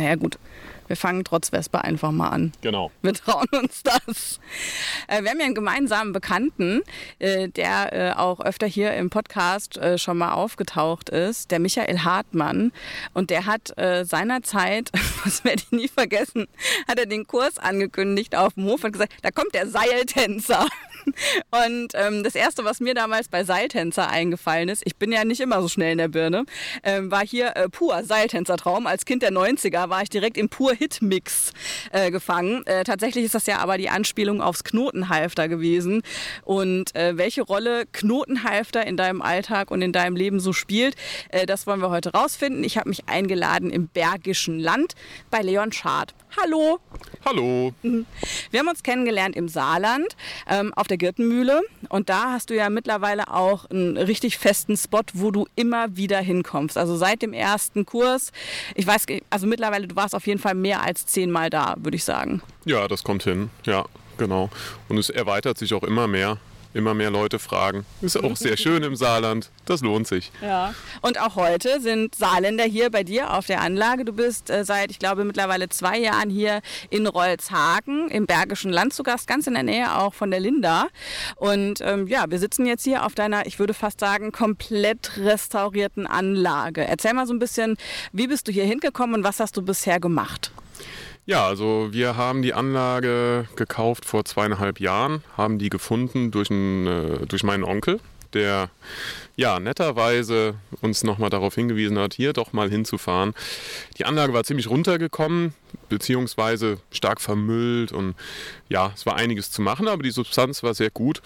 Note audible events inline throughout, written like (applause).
naja gut, wir fangen trotz Vespa einfach mal an. Genau. Wir trauen uns das. Äh, wir haben ja einen gemeinsamen Bekannten, äh, der äh, auch öfter hier im Podcast schon mal aufgetaucht ist, der Michael Hartmann. Und der hat seinerzeit, (laughs) das werde ich nie vergessen, hat er den Kurs angekündigt auf dem Hof und gesagt, da kommt der Seiltänzer. (laughs) Und ähm, das Erste, was mir damals bei Seiltänzer eingefallen ist, ich bin ja nicht immer so schnell in der Birne, ähm, war hier pur Seiltänzertraum. Als Kind der 90er war ich direkt im pur Hit-Mix äh, gefangen. Äh, tatsächlich ist das ja aber die Anspielung aufs Knotenhalfter gewesen. Und äh, welche Rolle Knotenhalfter in deinem Alltag und in deinem Leben so spielt, äh, das wollen wir heute rausfinden. Ich habe mich eingeladen im Bergischen Land bei Leon Schad. Hallo! Hallo. Wir haben uns kennengelernt im Saarland ähm, auf der Girtenmühle und da hast du ja mittlerweile auch einen richtig festen Spot, wo du immer wieder hinkommst. Also seit dem ersten Kurs, ich weiß, also mittlerweile, du warst auf jeden Fall mehr als zehnmal da, würde ich sagen. Ja, das kommt hin. Ja, genau. Und es erweitert sich auch immer mehr. Immer mehr Leute fragen. Ist auch sehr (laughs) schön im Saarland. Das lohnt sich. Ja. Und auch heute sind Saarländer hier bei dir auf der Anlage. Du bist äh, seit, ich glaube, mittlerweile zwei Jahren hier in Rolzhagen im Bergischen Land zu Gast, ganz in der Nähe auch von der Linda. Und ähm, ja, wir sitzen jetzt hier auf deiner, ich würde fast sagen, komplett restaurierten Anlage. Erzähl mal so ein bisschen, wie bist du hier hingekommen und was hast du bisher gemacht? Ja, also wir haben die Anlage gekauft vor zweieinhalb Jahren, haben die gefunden durch, einen, äh, durch meinen Onkel, der ja netterweise uns nochmal darauf hingewiesen hat, hier doch mal hinzufahren. Die Anlage war ziemlich runtergekommen, beziehungsweise stark vermüllt und ja, es war einiges zu machen, aber die Substanz war sehr gut.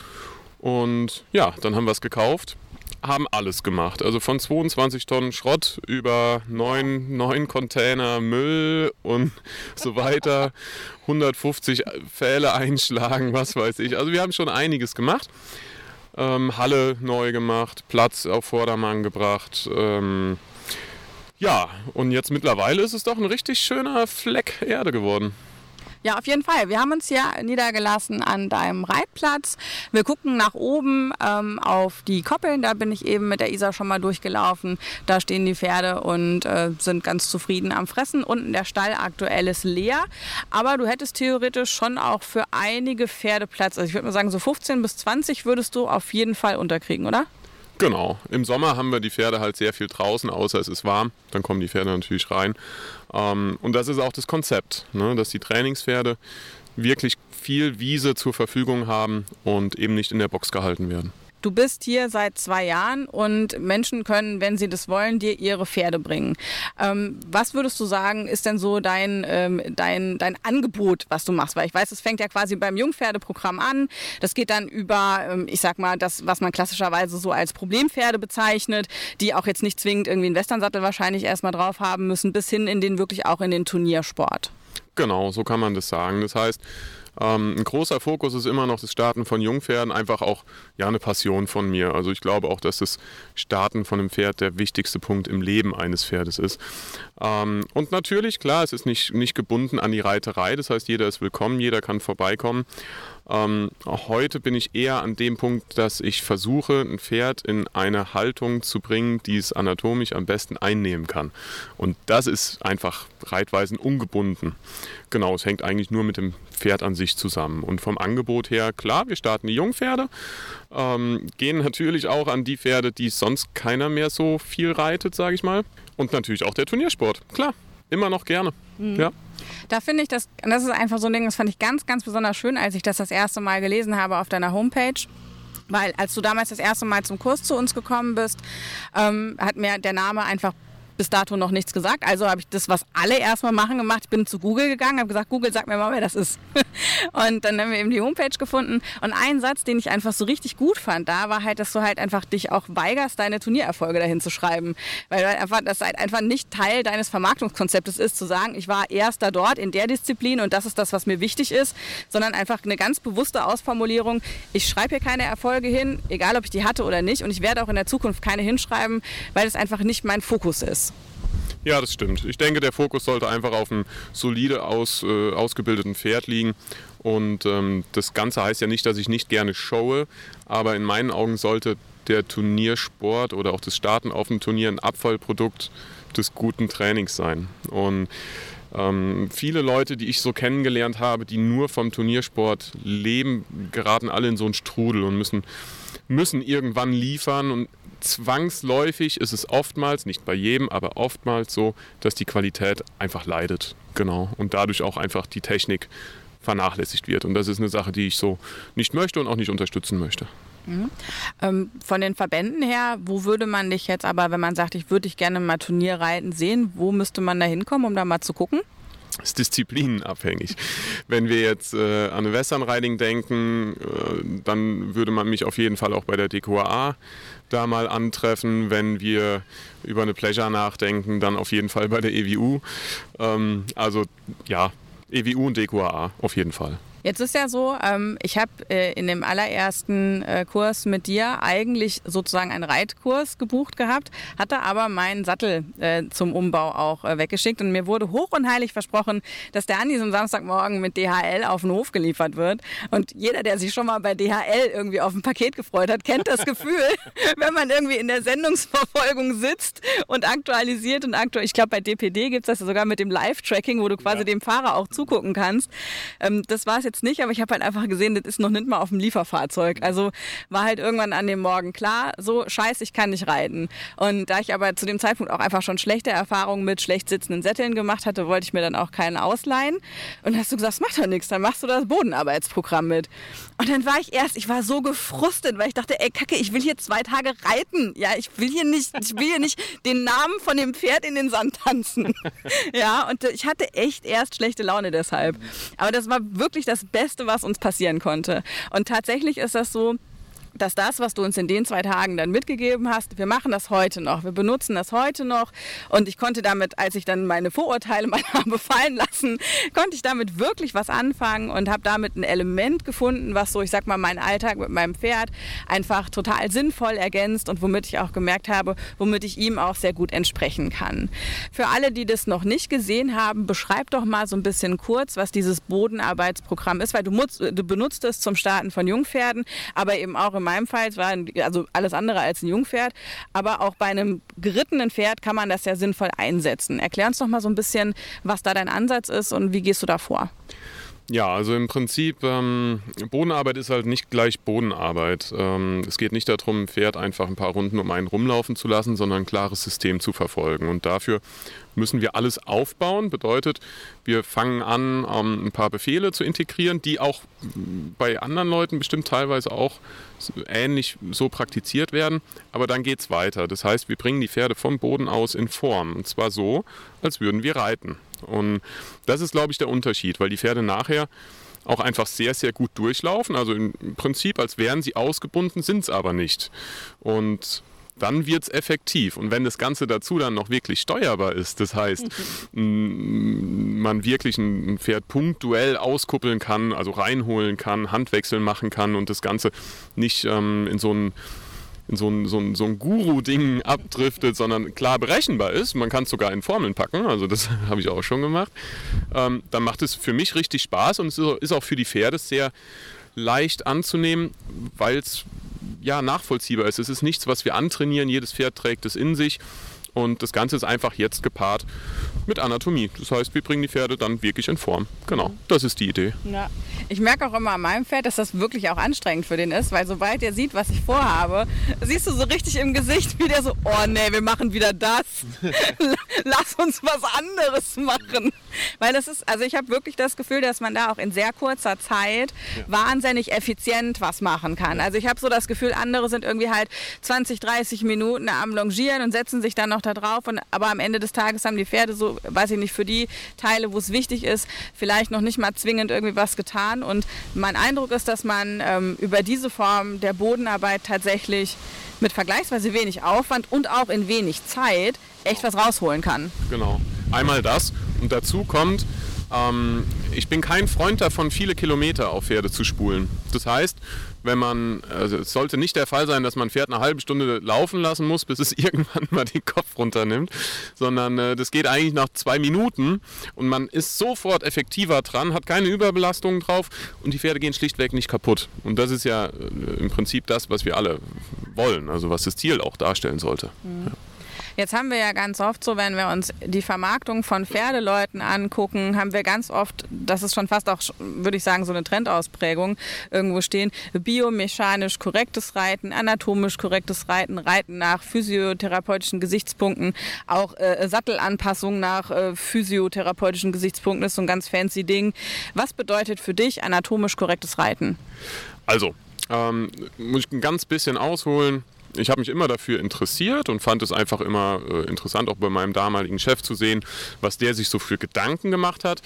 Und ja, dann haben wir es gekauft, haben alles gemacht. Also von 22 Tonnen Schrott über neun, neun Container Müll und (laughs) so weiter. 150 Pfähle einschlagen, was weiß ich. Also wir haben schon einiges gemacht. Ähm, Halle neu gemacht, Platz auf Vordermann gebracht. Ähm, ja, und jetzt mittlerweile ist es doch ein richtig schöner Fleck Erde geworden. Ja, auf jeden Fall. Wir haben uns hier niedergelassen an deinem Reitplatz. Wir gucken nach oben ähm, auf die Koppeln. Da bin ich eben mit der Isa schon mal durchgelaufen. Da stehen die Pferde und äh, sind ganz zufrieden am Fressen. Unten der Stall aktuell ist leer. Aber du hättest theoretisch schon auch für einige Pferde Platz. Also ich würde mal sagen, so 15 bis 20 würdest du auf jeden Fall unterkriegen, oder? Genau. Im Sommer haben wir die Pferde halt sehr viel draußen, außer es ist warm. Dann kommen die Pferde natürlich rein. Ähm, und das ist auch das Konzept, ne? dass die Trainingspferde wirklich viel Wiese zur Verfügung haben und eben nicht in der Box gehalten werden. Du bist hier seit zwei Jahren und Menschen können, wenn sie das wollen, dir ihre Pferde bringen. Ähm, was würdest du sagen, ist denn so dein, ähm, dein, dein Angebot, was du machst? Weil ich weiß, es fängt ja quasi beim Jungpferdeprogramm an. Das geht dann über, ähm, ich sag mal, das, was man klassischerweise so als Problempferde bezeichnet, die auch jetzt nicht zwingend irgendwie einen Westernsattel wahrscheinlich erstmal drauf haben müssen, bis hin in den wirklich auch in den Turniersport. Genau, so kann man das sagen. Das heißt, ähm, ein großer Fokus ist immer noch das Starten von Jungpferden, einfach auch ja eine Passion von mir. Also ich glaube auch, dass das Starten von einem Pferd der wichtigste Punkt im Leben eines Pferdes ist. Ähm, und natürlich, klar, es ist nicht, nicht gebunden an die Reiterei. Das heißt, jeder ist willkommen, jeder kann vorbeikommen. Ähm, heute bin ich eher an dem Punkt, dass ich versuche, ein Pferd in eine Haltung zu bringen, die es anatomisch am besten einnehmen kann. Und das ist einfach reitweisen ungebunden. Genau, es hängt eigentlich nur mit dem Pferd an sich zusammen. Und vom Angebot her, klar, wir starten die Jungpferde, ähm, gehen natürlich auch an die Pferde, die sonst keiner mehr so viel reitet, sage ich mal. Und natürlich auch der Turniersport, klar, immer noch gerne. Mhm. Ja. Da finde ich das, das ist einfach so ein Ding, das fand ich ganz, ganz besonders schön, als ich das das erste Mal gelesen habe auf deiner Homepage. Weil als du damals das erste Mal zum Kurs zu uns gekommen bist, ähm, hat mir der Name einfach bis dato noch nichts gesagt. Also habe ich das, was alle erstmal machen, gemacht. Ich bin zu Google gegangen, habe gesagt, Google, sag mir mal, wer das ist. (laughs) und dann haben wir eben die Homepage gefunden. Und ein Satz, den ich einfach so richtig gut fand, da war halt, dass du halt einfach dich auch weigerst, deine Turniererfolge dahin zu schreiben. Weil halt einfach, das halt einfach nicht Teil deines Vermarktungskonzeptes ist, zu sagen, ich war erster dort in der Disziplin und das ist das, was mir wichtig ist, sondern einfach eine ganz bewusste Ausformulierung. Ich schreibe hier keine Erfolge hin, egal ob ich die hatte oder nicht. Und ich werde auch in der Zukunft keine hinschreiben, weil es einfach nicht mein Fokus ist. Ja, das stimmt. Ich denke, der Fokus sollte einfach auf einem solide aus, äh, ausgebildeten Pferd liegen. Und ähm, das Ganze heißt ja nicht, dass ich nicht gerne showe, aber in meinen Augen sollte der Turniersport oder auch das Starten auf dem Turnier ein Abfallprodukt des guten Trainings sein. Und Ähm, viele Leute, die ich so kennengelernt habe, die nur vom Turniersport leben, geraten alle in so einen Strudel und müssen, müssen irgendwann liefern. Und zwangsläufig ist es oftmals, nicht bei jedem, aber oftmals so, dass die Qualität einfach leidet. Genau. Und dadurch auch einfach die Technik vernachlässigt wird. Und das ist eine Sache, die ich so nicht möchte und auch nicht unterstützen möchte. Mhm. Ähm, von den Verbänden her, wo würde man dich jetzt aber, wenn man sagt, ich würde dich gerne mal Turnierreiten sehen, wo müsste man da hinkommen, um da mal zu gucken? Ist disziplinenabhängig. (laughs) Wenn wir jetzt äh, an Western Riding denken, äh, dann würde man mich auf jeden Fall auch bei der DQA da mal antreffen. Wenn wir über eine Pleasure nachdenken, dann auf jeden Fall bei der EWU. Ähm, also ja, EWU und DQA auf jeden Fall. Jetzt ist ja so, ähm, ich habe äh, in dem allerersten äh, Kurs mit dir eigentlich sozusagen einen Reitkurs gebucht gehabt, hatte aber meinen Sattel äh, zum Umbau auch äh, weggeschickt und mir wurde hoch und heilig versprochen, dass der an diesem Samstagmorgen mit DHL auf den Hof geliefert wird. Und jeder, der sich schon mal bei DHL irgendwie auf ein Paket gefreut hat, kennt das Gefühl, (laughs) wenn man irgendwie in der Sendungsverfolgung sitzt und aktualisiert und aktuell, ich glaube bei DPD gibt es das ja sogar mit dem Live-Tracking, wo du quasi ja. dem Fahrer auch zugucken kannst. Ähm, das war es jetzt jetzt nicht, aber ich habe halt einfach gesehen, das ist noch nicht mal auf dem Lieferfahrzeug. Also war halt irgendwann an dem Morgen klar, so scheiße, ich kann nicht reiten. Und da ich aber zu dem Zeitpunkt auch einfach schon schlechte Erfahrungen mit schlecht sitzenden Sätteln gemacht hatte, wollte ich mir dann auch keinen ausleihen. Und hast du gesagt, das macht doch nichts, dann machst du das Bodenarbeitsprogramm mit. Und dann war ich erst, ich war so gefrustet, weil ich dachte, ey Kacke, ich will hier zwei Tage reiten. Ja, ich will hier nicht, ich will hier nicht den Namen von dem Pferd in den Sand tanzen. (laughs) Ja, und ich hatte echt erst schlechte Laune deshalb. Aber das war wirklich das Beste, was uns passieren konnte. Und tatsächlich ist das so, dass das, was du uns in den zwei Tagen dann mitgegeben hast, wir machen das heute noch, wir benutzen das heute noch. Und ich konnte damit, als ich dann meine Vorurteile mal (laughs) habe fallen lassen, konnte ich damit wirklich was anfangen und habe damit ein Element gefunden, was so, ich sag mal, meinen Alltag mit meinem Pferd einfach total sinnvoll ergänzt und womit ich auch gemerkt habe, womit ich ihm auch sehr gut entsprechen kann. Für alle, die das noch nicht gesehen haben, beschreib doch mal so ein bisschen kurz, was dieses Bodenarbeitsprogramm ist, weil du, du benutzt es zum Starten von Jungpferden, aber eben auch im meinem Fall, es war ein, also alles andere als ein Jungpferd, aber auch bei einem gerittenen Pferd kann man das ja sinnvoll einsetzen. Erklär uns doch mal so ein bisschen, was da dein Ansatz ist und wie gehst du da vor? Ja, also im Prinzip, ähm, Bodenarbeit ist halt nicht gleich Bodenarbeit. Ähm, es geht nicht darum, ein Pferd einfach ein paar Runden um einen rumlaufen zu lassen, sondern ein klares System zu verfolgen. Und dafür müssen wir alles aufbauen. Bedeutet, wir fangen an, ähm, ein paar Befehle zu integrieren, die auch bei anderen Leuten bestimmt teilweise auch ähnlich so praktiziert werden. Aber dann geht es weiter. Das heißt, wir bringen die Pferde vom Boden aus in Form. Und zwar so, als würden wir reiten. Und das ist, glaube ich, der Unterschied, weil die Pferde nachher auch einfach sehr, sehr gut durchlaufen. Also im Prinzip, als wären sie ausgebunden, sind es aber nicht. Und dann wird es effektiv. Und wenn das Ganze dazu dann noch wirklich steuerbar ist, das heißt, (laughs) man wirklich ein Pferd punktuell auskuppeln kann, also reinholen kann, Handwechseln machen kann und das Ganze nicht ähm, in so ein in so ein, so ein, so ein Guru-Ding abdriftet, sondern klar berechenbar ist. Man kann es sogar in Formeln packen, also das (laughs) habe ich auch schon gemacht. Ähm, dann macht es für mich richtig Spaß und es ist auch für die Pferde sehr leicht anzunehmen, weil es ja nachvollziehbar ist. Es ist nichts, was wir antrainieren. Jedes Pferd trägt es in sich. Und das Ganze ist einfach jetzt gepaart mit Anatomie. Das heißt, wir bringen die Pferde dann wirklich in Form. Genau, das ist die Idee. Ja. Ich merke auch immer an meinem Pferd, dass das wirklich auch anstrengend für den ist, weil sobald er sieht, was ich vorhabe, siehst du so richtig im Gesicht, wie der so, oh nee, wir machen wieder das. (laughs) Lass uns was anderes machen. Weil das ist, also ich habe wirklich das Gefühl, dass man da auch in sehr kurzer Zeit ja. wahnsinnig effizient was machen kann. Also ich habe so das Gefühl, andere sind irgendwie halt 20, 30 Minuten am Longieren und setzen sich dann noch da drauf. Und, aber am Ende des Tages haben die Pferde so, weiß ich nicht, für die Teile, wo es wichtig ist, vielleicht noch nicht mal zwingend irgendwie was getan. Und mein Eindruck ist, dass man ähm, über diese Form der Bodenarbeit tatsächlich mit vergleichsweise wenig Aufwand und auch in wenig Zeit echt was rausholen kann. Genau. Einmal das und dazu kommt, ähm, ich bin kein Freund davon, viele Kilometer auf Pferde zu spulen. Das heißt, wenn man, also es sollte nicht der Fall sein, dass man ein Pferd eine halbe Stunde laufen lassen muss, bis es (laughs) irgendwann mal den Kopf runternimmt, sondern äh, das geht eigentlich nach zwei Minuten und man ist sofort effektiver dran, hat keine Überbelastungen drauf und die Pferde gehen schlichtweg nicht kaputt. Und das ist ja äh, im Prinzip das, was wir alle wollen, also was das Ziel auch darstellen sollte. Mhm. Ja. Jetzt haben wir ja ganz oft so, wenn wir uns die Vermarktung von Pferdeleuten angucken, haben wir ganz oft, das ist schon fast auch, würde ich sagen, so eine Trendausprägung, irgendwo stehen, biomechanisch korrektes Reiten, anatomisch korrektes Reiten, Reiten nach physiotherapeutischen Gesichtspunkten, auch äh, Sattelanpassung nach äh, physiotherapeutischen Gesichtspunkten ist so ein ganz fancy Ding. Was bedeutet für dich anatomisch korrektes Reiten? Also, ähm, muss ich ein ganz bisschen ausholen. Ich habe mich immer dafür interessiert und fand es einfach immer äh, interessant, auch bei meinem damaligen Chef zu sehen, was der sich so für Gedanken gemacht hat.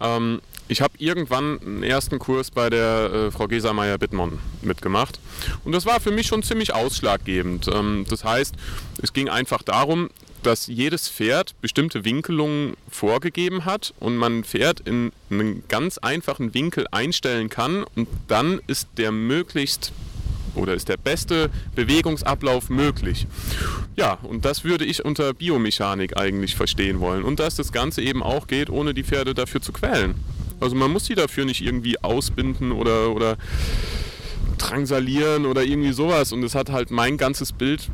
Ähm, ich habe irgendwann einen ersten Kurs bei der äh, Frau Gesameier-Bittmann mitgemacht. Und das war für mich schon ziemlich ausschlaggebend. Ähm, das heißt, es ging einfach darum, dass jedes Pferd bestimmte Winkelungen vorgegeben hat und man ein Pferd in einen ganz einfachen Winkel einstellen kann und dann ist der möglichst oder ist der beste Bewegungsablauf möglich? Ja, und das würde ich unter Biomechanik eigentlich verstehen wollen. Und dass das Ganze eben auch geht, ohne die Pferde dafür zu quälen. Also man muss sie dafür nicht irgendwie ausbinden oder, oder drangsalieren oder irgendwie sowas. Und es hat halt mein ganzes Bild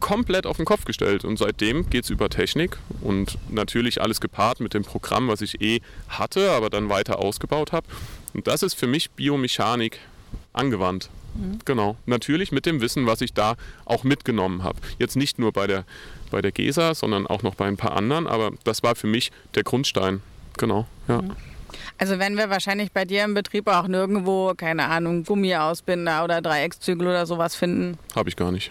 komplett auf den Kopf gestellt. Und seitdem geht es über Technik und natürlich alles gepaart mit dem Programm, was ich eh hatte, aber dann weiter ausgebaut habe. Und das ist für mich Biomechanik angewandt. Genau. Natürlich mit dem Wissen, was ich da auch mitgenommen habe. Jetzt nicht nur bei der, bei der GESA, sondern auch noch bei ein paar anderen, aber das war für mich der Grundstein. Genau, ja. Mhm. Also wenn wir wahrscheinlich bei dir im Betrieb auch nirgendwo, keine Ahnung, Gummiausbinder oder Dreieckszügel oder sowas finden. Habe ich gar nicht.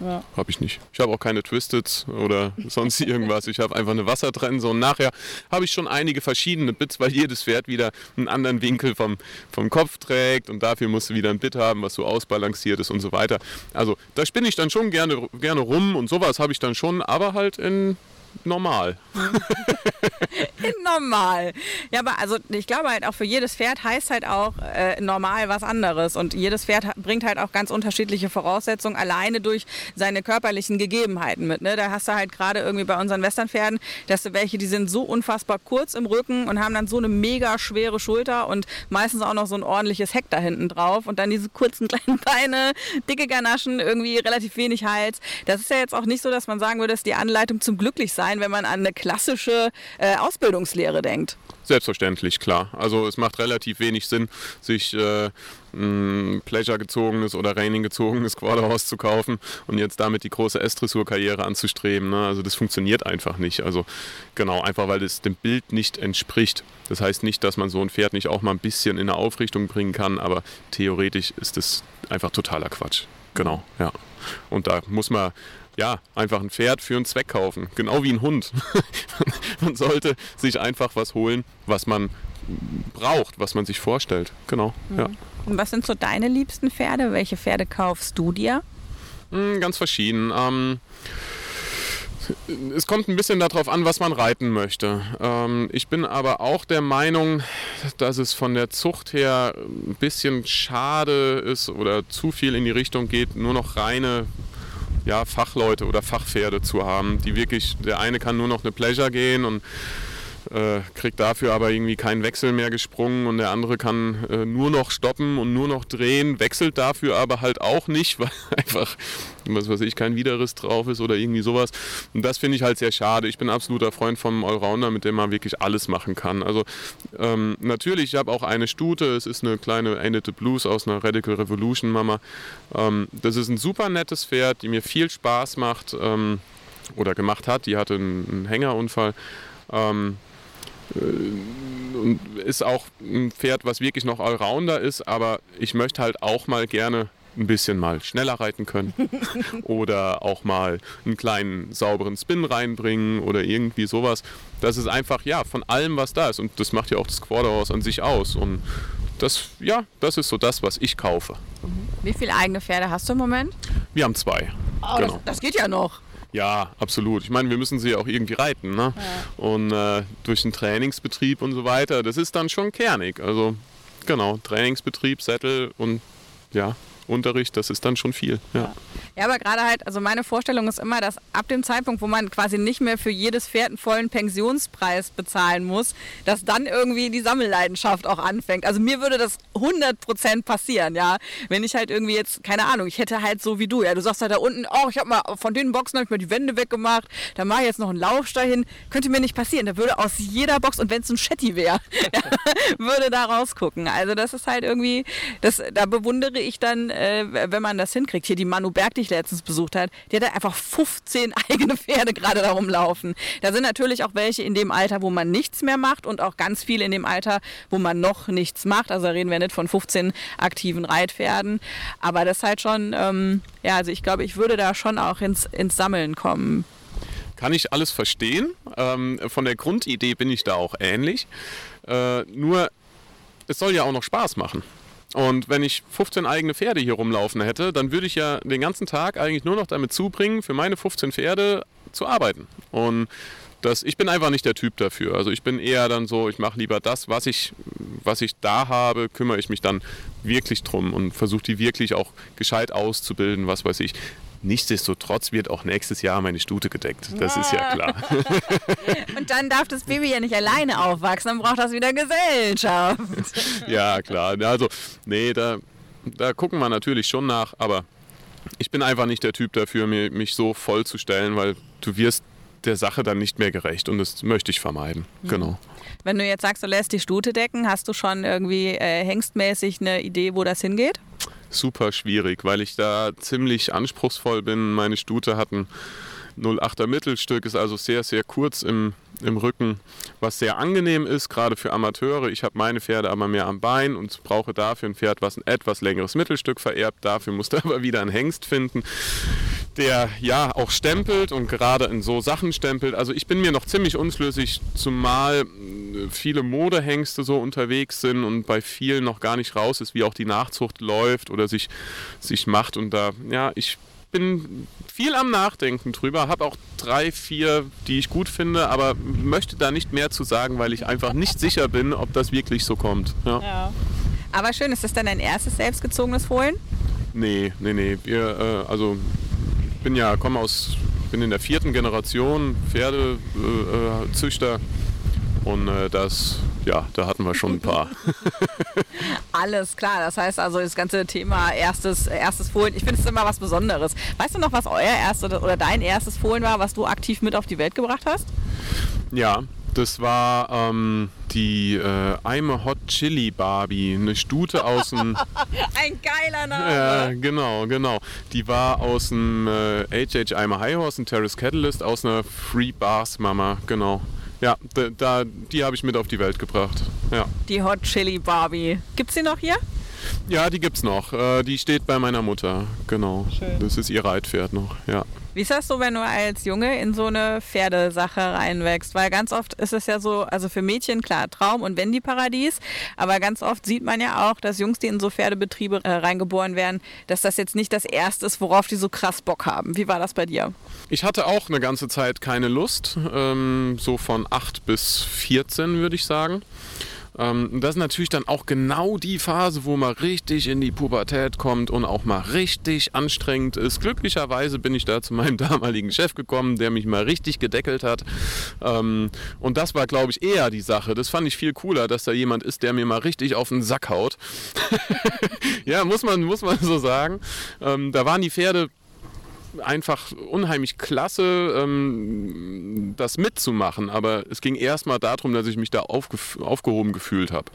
Ja. Habe ich nicht. Ich habe auch keine Twisted oder (laughs) sonst irgendwas. Ich habe einfach eine Wassertrense und nachher habe ich schon einige verschiedene Bits, weil jedes Pferd wieder einen anderen Winkel vom, vom Kopf trägt und dafür musst du wieder ein Bit haben, was so ausbalanciert ist und so weiter. Also da spinne ich dann schon gerne, gerne rum und sowas habe ich dann schon, aber halt in normal. (laughs) normal. Ja, aber also ich glaube halt auch für jedes Pferd heißt halt auch äh, normal was anderes. Und jedes Pferd bringt halt auch ganz unterschiedliche Voraussetzungen alleine durch seine körperlichen Gegebenheiten mit. Ne? Da hast du halt gerade irgendwie bei unseren Westernpferden, dass du welche, die sind so unfassbar kurz im Rücken und haben dann so eine mega schwere Schulter und meistens auch noch so ein ordentliches Heck da hinten drauf und dann diese kurzen (laughs) kleinen Beine, dicke Ganaschen, irgendwie relativ wenig Hals. Das ist ja jetzt auch nicht so, dass man sagen würde, dass die Anleitung zum Glücklichsein sein, wenn man an eine klassische äh, Ausbildungslehre denkt. Selbstverständlich, klar. Also es macht relativ wenig Sinn, sich äh, Pleasure-gezogenes oder Reining-gezogenes Quarterhorse zu kaufen und jetzt damit die große S-Dressur-Karriere anzustreben. Ne? Also das funktioniert einfach nicht. Also genau, einfach weil es dem Bild nicht entspricht. Das heißt nicht, dass man so ein Pferd nicht auch mal ein bisschen in eine Aufrichtung bringen kann, aber theoretisch ist das einfach totaler Quatsch. Genau, ja. Und da muss man ja, einfach ein Pferd für einen Zweck kaufen. Genau wie ein Hund. (laughs) man sollte sich einfach was holen, was man braucht, was man sich vorstellt. Genau. Mhm. Ja. Und was sind so deine liebsten Pferde? Welche Pferde kaufst du dir? Mhm, ganz verschieden. Ähm, es kommt ein bisschen darauf an, was man reiten möchte. Ähm, ich bin aber auch der Meinung, dass es von der Zucht her ein bisschen schade ist oder zu viel in die Richtung geht, nur noch reine ja, Fachleute oder Fachpferde zu haben, die wirklich, der eine kann nur noch eine Pleasure gehen und äh, kriegt dafür aber irgendwie keinen Wechsel mehr gesprungen und der andere kann äh, nur noch stoppen und nur noch drehen, wechselt dafür aber halt auch nicht, (laughs) weil einfach, was weiß ich, kein Widerriss drauf ist oder irgendwie sowas. Und das finde ich halt sehr schade. Ich bin absoluter Freund vom Allrounder, mit dem man wirklich alles machen kann. Also ähm, natürlich, ich habe auch eine Stute, es ist eine kleine Ended Blues aus einer Radical Revolution Mama. Ähm, das ist ein super nettes Pferd, die mir viel Spaß macht ähm, oder gemacht hat. Die hatte einen, einen Hängerunfall. Äh, und ist auch ein Pferd, was wirklich noch Allrounder ist, aber ich möchte halt auch mal gerne ein bisschen mal schneller reiten können (laughs) oder auch mal einen kleinen sauberen Spin reinbringen oder irgendwie sowas. Das ist einfach ja von allem, was da ist und das macht ja auch das Quarterhouse an sich aus und das ja, das ist so das, was ich kaufe. Wie viele eigene Pferde hast du im Moment? Wir haben zwei. Oh, genau. das, das geht ja noch. Ja, absolut. Ich meine, wir müssen sie auch irgendwie reiten. Ne? Ja. Und äh, durch den Trainingsbetrieb und so weiter, das ist dann schon kernig. Also genau, Trainingsbetrieb, Sättel und ja, Unterricht, das ist dann schon viel. Ja, ja aber gerade halt, also meine Vorstellung ist immer, dass ab dem Zeitpunkt, wo man quasi nicht mehr für jedes Pferd einen vollen Pensionspreis bezahlen muss, dass dann irgendwie die Sammelleidenschaft auch anfängt. Also mir würde das 100% passieren, ja. Wenn ich halt irgendwie jetzt, keine Ahnung, ich hätte halt so wie du, ja, du sagst halt da unten, oh, ich habe mal von den Boxen habe ich mal die Wände weggemacht, da mache ich jetzt noch einen Laufstall hin. Könnte mir nicht passieren. Da würde aus jeder Box, und wenn es ein Shetty wäre, (laughs) würde da rausgucken. Also das ist halt irgendwie, das, da bewundere ich dann, äh, wenn man das hinkriegt. Hier die Manu Berg, die ich letztens besucht hat, die hat einfach 15 (laughs) eigene Pferde gerade da rumlaufen. Da sind natürlich auch welche in dem Alter, wo man nichts mehr macht und auch ganz viele in dem Alter, wo man noch nichts macht. Also da reden wir nicht von 15 aktiven Reitpferden. Aber das ist halt schon, ähm, ja, also ich glaube, ich würde da schon auch ins, ins Sammeln kommen. Kann ich alles verstehen. Ähm, von der Grundidee bin ich da auch ähnlich. Äh, nur, es soll ja auch noch Spaß machen. Und wenn ich 15 eigene Pferde hier rumlaufen hätte, dann würde ich ja den ganzen Tag eigentlich nur noch damit zubringen, für meine 15 Pferde zu arbeiten. Und das, ich bin einfach nicht der Typ dafür. Also ich bin eher dann so, ich mache lieber das, was ich, was ich da habe, kümmere ich mich dann wirklich drum und versuche die wirklich auch gescheit auszubilden, was weiß ich. Nichtsdestotrotz wird auch nächstes Jahr meine Stute gedeckt. Das ist ja klar. (laughs) Und dann darf das Baby ja nicht alleine aufwachsen, dann braucht das wieder Gesellschaft. (laughs) Ja, klar. Also, nee, da, da gucken wir natürlich schon nach, aber ich bin einfach nicht der Typ dafür, mich so vollzustellen, weil du wirst der Sache dann nicht mehr gerecht und das möchte ich vermeiden. Mhm. Genau. Wenn du jetzt sagst, du lässt die Stute decken, hast du schon irgendwie äh, hengstmäßig eine Idee, wo das hingeht? Super schwierig, weil ich da ziemlich anspruchsvoll bin. Meine Stute hat ein 08er Mittelstück, ist also sehr, sehr kurz im, im Rücken, was sehr angenehm ist, gerade für Amateure. Ich habe meine Pferde aber mehr am Bein und brauche dafür ein Pferd, was ein etwas längeres Mittelstück vererbt. Dafür musste (laughs) aber wieder einen Hengst finden der ja auch stempelt und gerade in so Sachen stempelt. Also ich bin mir noch ziemlich unschlüssig, zumal äh, viele Modehengste so unterwegs sind und bei vielen noch gar nicht raus ist, wie auch die Nachzucht läuft oder sich, sich macht. Und da, ja, ich bin viel am Nachdenken drüber, habe auch drei, vier, die ich gut finde, aber möchte da nicht mehr zu sagen, weil ich einfach nicht (laughs) sicher bin, ob das wirklich so kommt. Ja. ja. Aber schön, ist das dann dein erstes selbstgezogenes Fohlen? Nee, nee, nee. Wir, äh, also bin ja, komme aus, bin in der vierten Generation Pferdezüchter äh, und äh, das, ja, da hatten wir schon ein paar. (laughs) Alles klar, das heißt also das ganze Thema erstes, erstes Fohlen, ich finde es immer was Besonderes. Weißt du noch, was euer erstes oder dein erstes Fohlen war, was du aktiv mit auf die Welt gebracht hast? Ja, das war ähm, die äh, I'm a Hot Chili Barbie, eine Stute aus dem. (laughs) Ein geiler Name! Ja, genau, genau. Die war aus dem äh, HH I'm a High Horse, ein Terrace Catalyst, aus einer Free Bars Mama, genau. Ja, da, die habe ich mit auf die Welt gebracht. Ja. Die Hot Chili Barbie. Gibt's die noch hier? Ja, die gibt's noch. Äh, die steht bei meiner Mutter, genau. Schön. Das ist ihr Reitpferd noch, ja. Wie ist das so, wenn du als Junge in so eine Pferdesache reinwächst? Weil ganz oft ist es ja so, also für Mädchen klar, Traum und Wendy-Paradies, aber ganz oft sieht man ja auch, dass Jungs, die in so Pferdebetriebe äh, reingeboren werden, dass das jetzt nicht das Erste ist, worauf die so krass Bock haben. Wie war das bei dir? Ich hatte auch eine ganze Zeit keine Lust, ähm, so von 8 bis 14 würde ich sagen. Ähm, das ist natürlich dann auch genau die Phase, wo man richtig in die Pubertät kommt und auch mal richtig anstrengend ist. Glücklicherweise bin ich da zu meinem (laughs) damaligen Chef gekommen, der mich mal richtig gedeckelt hat. Ähm, und das war, glaube ich, eher die Sache. Das fand ich viel cooler, dass da jemand ist, der mir mal richtig auf den Sack haut. (laughs) ja, muss man, muss man so sagen. Ähm, da waren die Pferde einfach unheimlich klasse, ähm, das mitzumachen. Aber es ging erstmal darum, dass ich mich da aufgehoben gefühlt habe.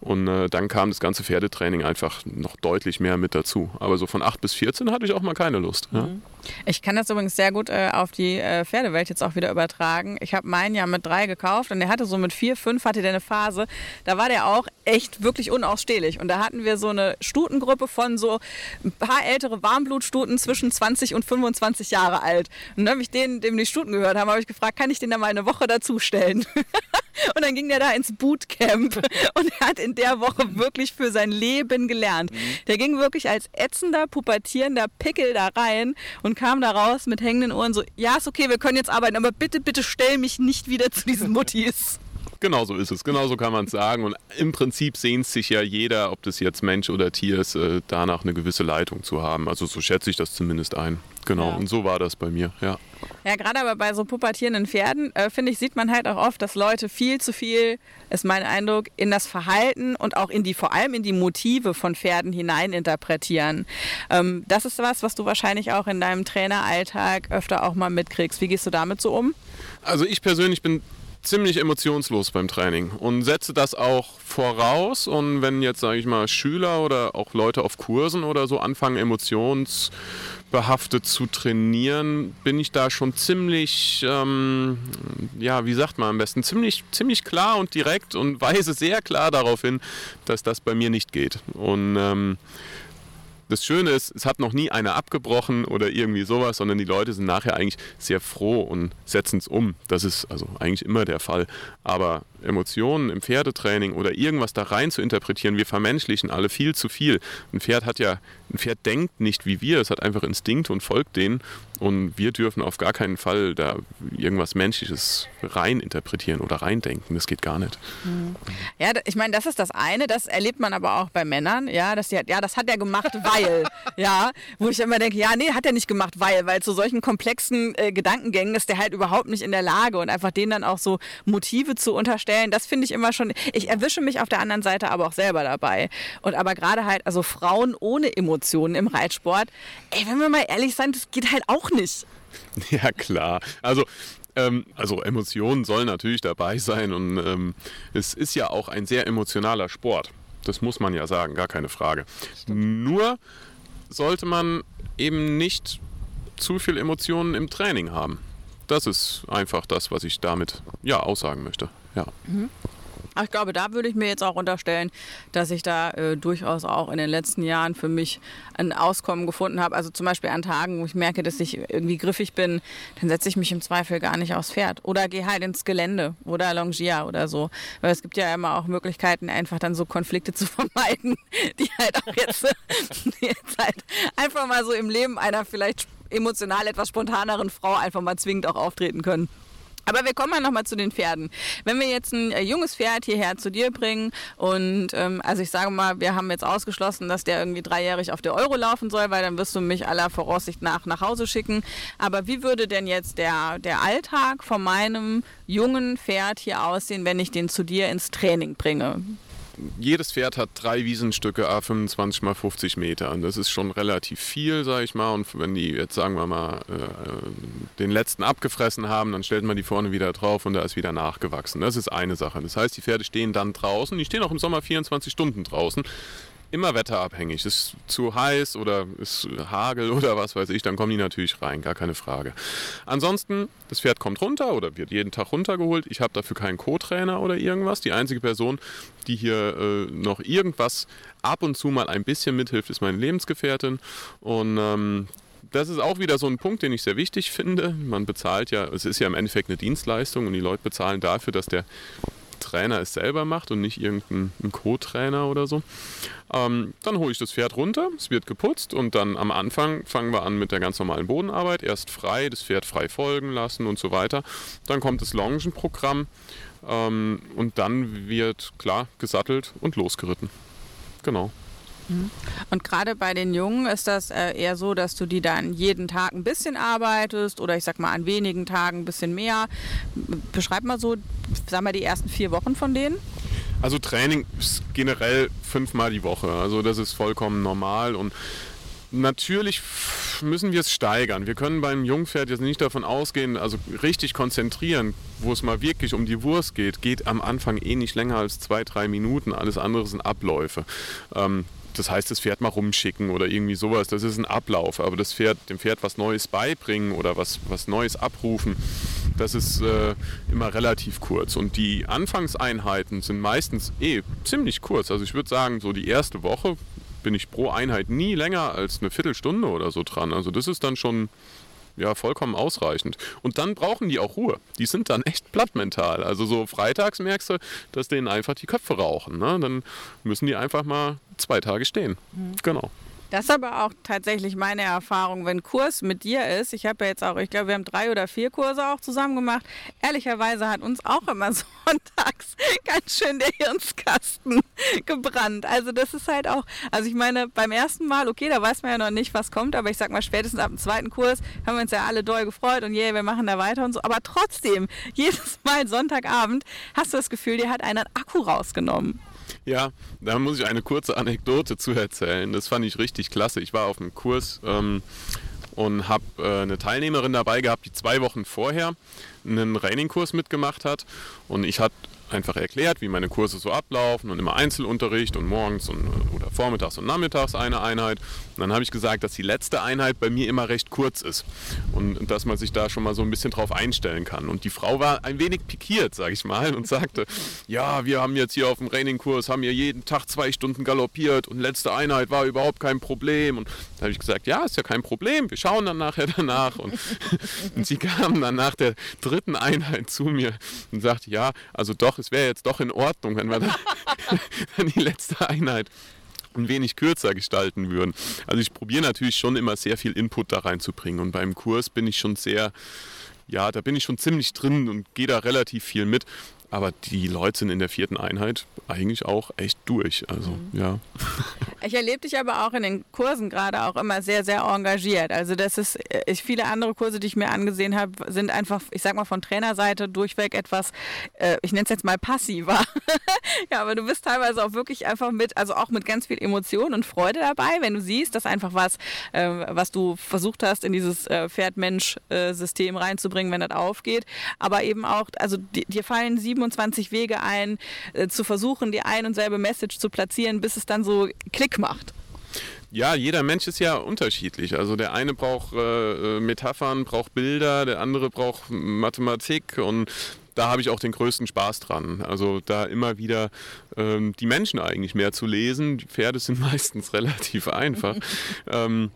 Und äh, dann kam das ganze Pferdetraining einfach noch deutlich mehr mit dazu. Aber so von 8 bis 14 hatte ich auch mal keine Lust. Ja. Mhm. Ich kann das übrigens sehr gut äh, auf die äh, Pferdewelt jetzt auch wieder übertragen. Ich habe meinen ja mit drei gekauft und der hatte so mit vier, fünf hatte der eine Phase. Da war der auch echt wirklich unausstehlich. Und da hatten wir so eine Stutengruppe von so ein paar ältere Warmblutstuten zwischen 20 und 25 Jahre alt. Und dann habe ich den, dem die Stuten gehört haben, habe ich gefragt, kann ich den da mal eine Woche dazustellen? (laughs) und dann ging der da ins Bootcamp (laughs) und er hat in der Woche wirklich für sein Leben gelernt. Mhm. Der ging wirklich als ätzender, pubertierender Pickel da rein und kam da raus mit hängenden Ohren so, ja, ist okay, wir können jetzt arbeiten, aber bitte, bitte stell mich nicht wieder zu diesen Muttis. (laughs) genau so ist es. Genau so kann man es sagen. Und im Prinzip sehnt sich ja jeder, ob das jetzt Mensch oder Tier ist, äh, danach eine gewisse Leitung zu haben. Also so schätze ich das zumindest ein. Genau. Ja. Und so war das bei mir, ja. Ja, gerade aber bei so pubertierenden Pferden, äh, finde ich, sieht man halt auch oft, dass Leute viel zu viel, ist mein Eindruck, in das Verhalten und auch in die, vor allem in die Motive von Pferden hineininterpretieren. Ähm, das ist was, was du wahrscheinlich auch in deinem Traineralltag öfter auch mal mitkriegst. Wie gehst du damit so um? Also ich persönlich bin ziemlich emotionslos beim Training und setze das auch voraus. Und wenn jetzt, sage ich mal, Schüler oder auch Leute auf Kursen oder so anfangen, emotionsbehaftet zu trainieren, bin ich da schon ziemlich, ähm, ja, wie sagt man am besten, ziemlich, ziemlich klar und direkt und (laughs) weise sehr klar darauf hin, dass das bei mir nicht geht. Und ähm, das Schöne ist, es hat noch nie einer abgebrochen oder irgendwie sowas, sondern die Leute sind nachher eigentlich sehr froh und setzen es um. Das ist also eigentlich immer der Fall. Aber Emotionen im Pferdetraining oder irgendwas da rein zu interpretieren, wir vermenschlichen alle viel zu viel. Ein Pferd hat ja, ein Pferd denkt nicht wie wir, es hat einfach Instinkte und folgt denen. Und wir dürfen auf gar keinen Fall da irgendwas Menschliches rein interpretieren oder reindenken. Das geht gar nicht. Ja, ich meine, das ist das eine. Das erlebt man aber auch bei Männern. Ja, dass die, ja das hat er gemacht, weil. (laughs) ja, wo ich immer denke, ja, nee, hat er nicht gemacht, weil. Weil zu solchen komplexen äh, Gedankengängen ist der halt überhaupt nicht in der Lage. Und einfach denen dann auch so Motive zu unterstellen, das finde ich immer schon. Ich erwische mich auf der anderen Seite aber auch selber dabei. Und aber gerade halt, also Frauen ohne Emotionen im Reitsport, ey, wenn wir mal ehrlich sein, das geht halt auch nicht. (laughs) Ja, klar. Also ähm, also Emotionen sollen natürlich dabei sein und ähm, es ist ja auch ein sehr emotionaler Sport. Das muss man ja sagen, gar keine Frage. Nur sollte man eben nicht zu viel Emotionen im Training haben. Das ist einfach das, was ich damit ja aussagen möchte. Ja. Mhm. Ich glaube, da würde ich mir jetzt auch unterstellen, dass ich da äh, durchaus auch in den letzten Jahren für mich ein Auskommen gefunden habe. Also zum Beispiel an Tagen, wo ich merke, dass ich irgendwie griffig bin, dann setze ich mich im Zweifel gar nicht aufs Pferd. Oder gehe halt ins Gelände oder longier oder so. Weil es gibt ja immer auch Möglichkeiten, einfach dann so Konflikte (laughs) zu vermeiden, die halt auch jetzt, (laughs) jetzt halt einfach mal so im Leben einer vielleicht emotional etwas spontaneren Frau einfach mal zwingend auch auftreten können. Aber wir kommen mal nochmal zu den Pferden. Wenn wir jetzt ein äh, junges Pferd hierher zu dir bringen und ähm, also ich sage mal, wir haben jetzt ausgeschlossen, dass der irgendwie dreijährig auf der Euro laufen soll, weil dann wirst du mich aller Voraussicht nach nach Hause schicken. Aber wie würde denn jetzt der, der Alltag von meinem jungen Pferd hier aussehen, wenn ich den zu dir ins Training bringe? Jedes Pferd hat drei Wiesenstücke a 25 mal 50 Meter. Und das ist schon relativ viel, sage ich mal. Und wenn die jetzt, sagen wir mal, äh, den letzten abgefressen haben, dann stellt man die vorne wieder drauf und da ist wieder nachgewachsen. Das ist eine Sache. Das heißt, die Pferde stehen dann draußen. Die stehen auch im Sommer 24 Stunden draußen immer wetterabhängig. Ist zu heiß oder ist Hagel (laughs) oder was weiß ich, dann kommen die natürlich rein, gar keine Frage. Ansonsten, das Pferd kommt runter oder wird jeden Tag runtergeholt. Ich habe dafür keinen Co-Trainer oder irgendwas. Die einzige Person, die hier äh, noch irgendwas ab und zu mal ein bisschen mithilft, ist meine Lebensgefährtin. Und ähm, das ist auch wieder so ein Punkt, den ich sehr wichtig finde. Man bezahlt ja, es ist ja im Endeffekt eine Dienstleistung und die Leute bezahlen dafür, dass der Trainer es selber macht und nicht irgendein Co-Trainer oder so. Ähm, dann hole ich das Pferd runter, es wird geputzt und dann am Anfang fangen wir an mit der ganz normalen Bodenarbeit. Erst frei, das Pferd frei folgen lassen und so weiter. Dann kommt das Longenprogramm ähm, und dann wird klar gesattelt und losgeritten. Genau. Mhm. Und gerade bei den Jungen ist das äh, eher so, dass du die dann jeden Tag ein bisschen arbeitest oder ich sag mal an wenigen Tagen ein bisschen mehr. Beschreib mal so, sag mal die ersten vier Wochen von denen. Also Training ist generell fünfmal die Woche. Also das ist vollkommen normal und Natürlich müssen wir es steigern. Wir können beim Jungpferd jetzt nicht davon ausgehen, also richtig konzentrieren, wo es mal wirklich um die Wurst geht, geht am Anfang eh nicht länger als zwei, drei Minuten. Alles andere sind Abläufe. Ähm, das heißt, das Pferd mal rumschicken oder irgendwie sowas. Das ist ein Ablauf. Aber das Pferd, dem Pferd was Neues beibringen oder was, was Neues abrufen, das ist äh, immer relativ kurz. Und die Anfangseinheiten sind meistens eh ziemlich kurz. Also ich würde sagen, so die erste Woche bin ich pro Einheit nie länger als eine Viertelstunde oder so dran. Also das ist dann schon ja, vollkommen ausreichend. Und dann brauchen die auch Ruhe. Die sind dann echt platt mental. Also so freitags merkst du, dass denen einfach die Köpfe rauchen. Ne? Dann müssen die einfach mal zwei Tage stehen. Mhm. Genau. Das ist aber auch tatsächlich meine Erfahrung, wenn Kurs mit dir ist. Ich habe ja jetzt auch, ich glaube, wir haben drei oder vier Kurse auch zusammen gemacht. Ehrlicherweise hat uns auch immer (laughs) sonntags ganz schön der Hirnskasten gebrannt. Also das ist halt auch, also ich meine, beim ersten Mal, okay, da weiß man ja noch nicht, was kommt, aber ich sag mal, spätestens ab dem zweiten Kurs haben wir uns ja alle doll gefreut und yeah, wir machen da weiter und so. Aber trotzdem, (laughs) jedes Mal Sonntagabend hast du das Gefühl, dir hat einer einen Akku rausgenommen. Ja, da muss ich eine kurze Anekdote zu erzählen. Das fand ich richtig klasse. Ich war auf einem Kurs ähm, und habe äh, eine Teilnehmerin dabei gehabt, die zwei Wochen vorher einen Raining-Kurs mitgemacht hat. Und ich hatte einfach erklärt, wie meine Kurse so ablaufen und immer Einzelunterricht und morgens und, oder vormittags und nachmittags eine Einheit. Dann habe ich gesagt, dass die letzte Einheit bei mir immer recht kurz ist und dass man sich da schon mal so ein bisschen drauf einstellen kann. Und die Frau war ein wenig pikiert, sage ich mal, und sagte, ja, wir haben jetzt hier auf dem Training-Kurs, haben hier jeden Tag zwei Stunden galoppiert und letzte Einheit war überhaupt kein Problem. Und da habe ich gesagt, ja, ist ja kein Problem, wir schauen dann nachher danach. Und, (laughs) und sie kam dann nach der dritten Einheit zu mir und sagte, ja, also doch, es wäre jetzt doch in Ordnung, wenn wir dann, (laughs) dann die letzte Einheit ein wenig kürzer gestalten würden. Also ich probiere natürlich schon immer sehr viel Input da reinzubringen und beim Kurs bin ich schon sehr, ja, da bin ich schon ziemlich drin und gehe da relativ viel mit. Aber die Leute sind in der vierten Einheit eigentlich auch echt durch. Also, mhm. ja. (laughs) Ich erlebe dich aber auch in den Kursen gerade auch immer sehr, sehr engagiert. Also, das ist, äh, ich, viele andere Kurse, die ich mir angesehen habe, sind einfach, ich sag mal, von Trainerseite durchweg etwas, äh, ich nenne es jetzt mal passiver. (laughs) ja, aber du bist teilweise auch wirklich einfach mit, also auch mit ganz viel Emotion und Freude dabei, wenn du siehst, dass einfach was, äh, was du versucht hast, in dieses äh, Pferd-Mensch-System reinzubringen, wenn das aufgeht. Aber eben auch, also dir fallen sieben 27 Wege ein, äh, zu versuchen, die ein und selbe Message zu platzieren, bis es dann so Klick macht. Ja, jeder Mensch ist ja unterschiedlich. Also der eine braucht äh, äh Metaphern, braucht Bilder, der andere braucht Mathematik und da habe ich auch den größten Spaß dran. Also da immer wieder ähm, die Menschen eigentlich mehr zu lesen. Die Pferde sind (laughs) meistens relativ einfach. ähm,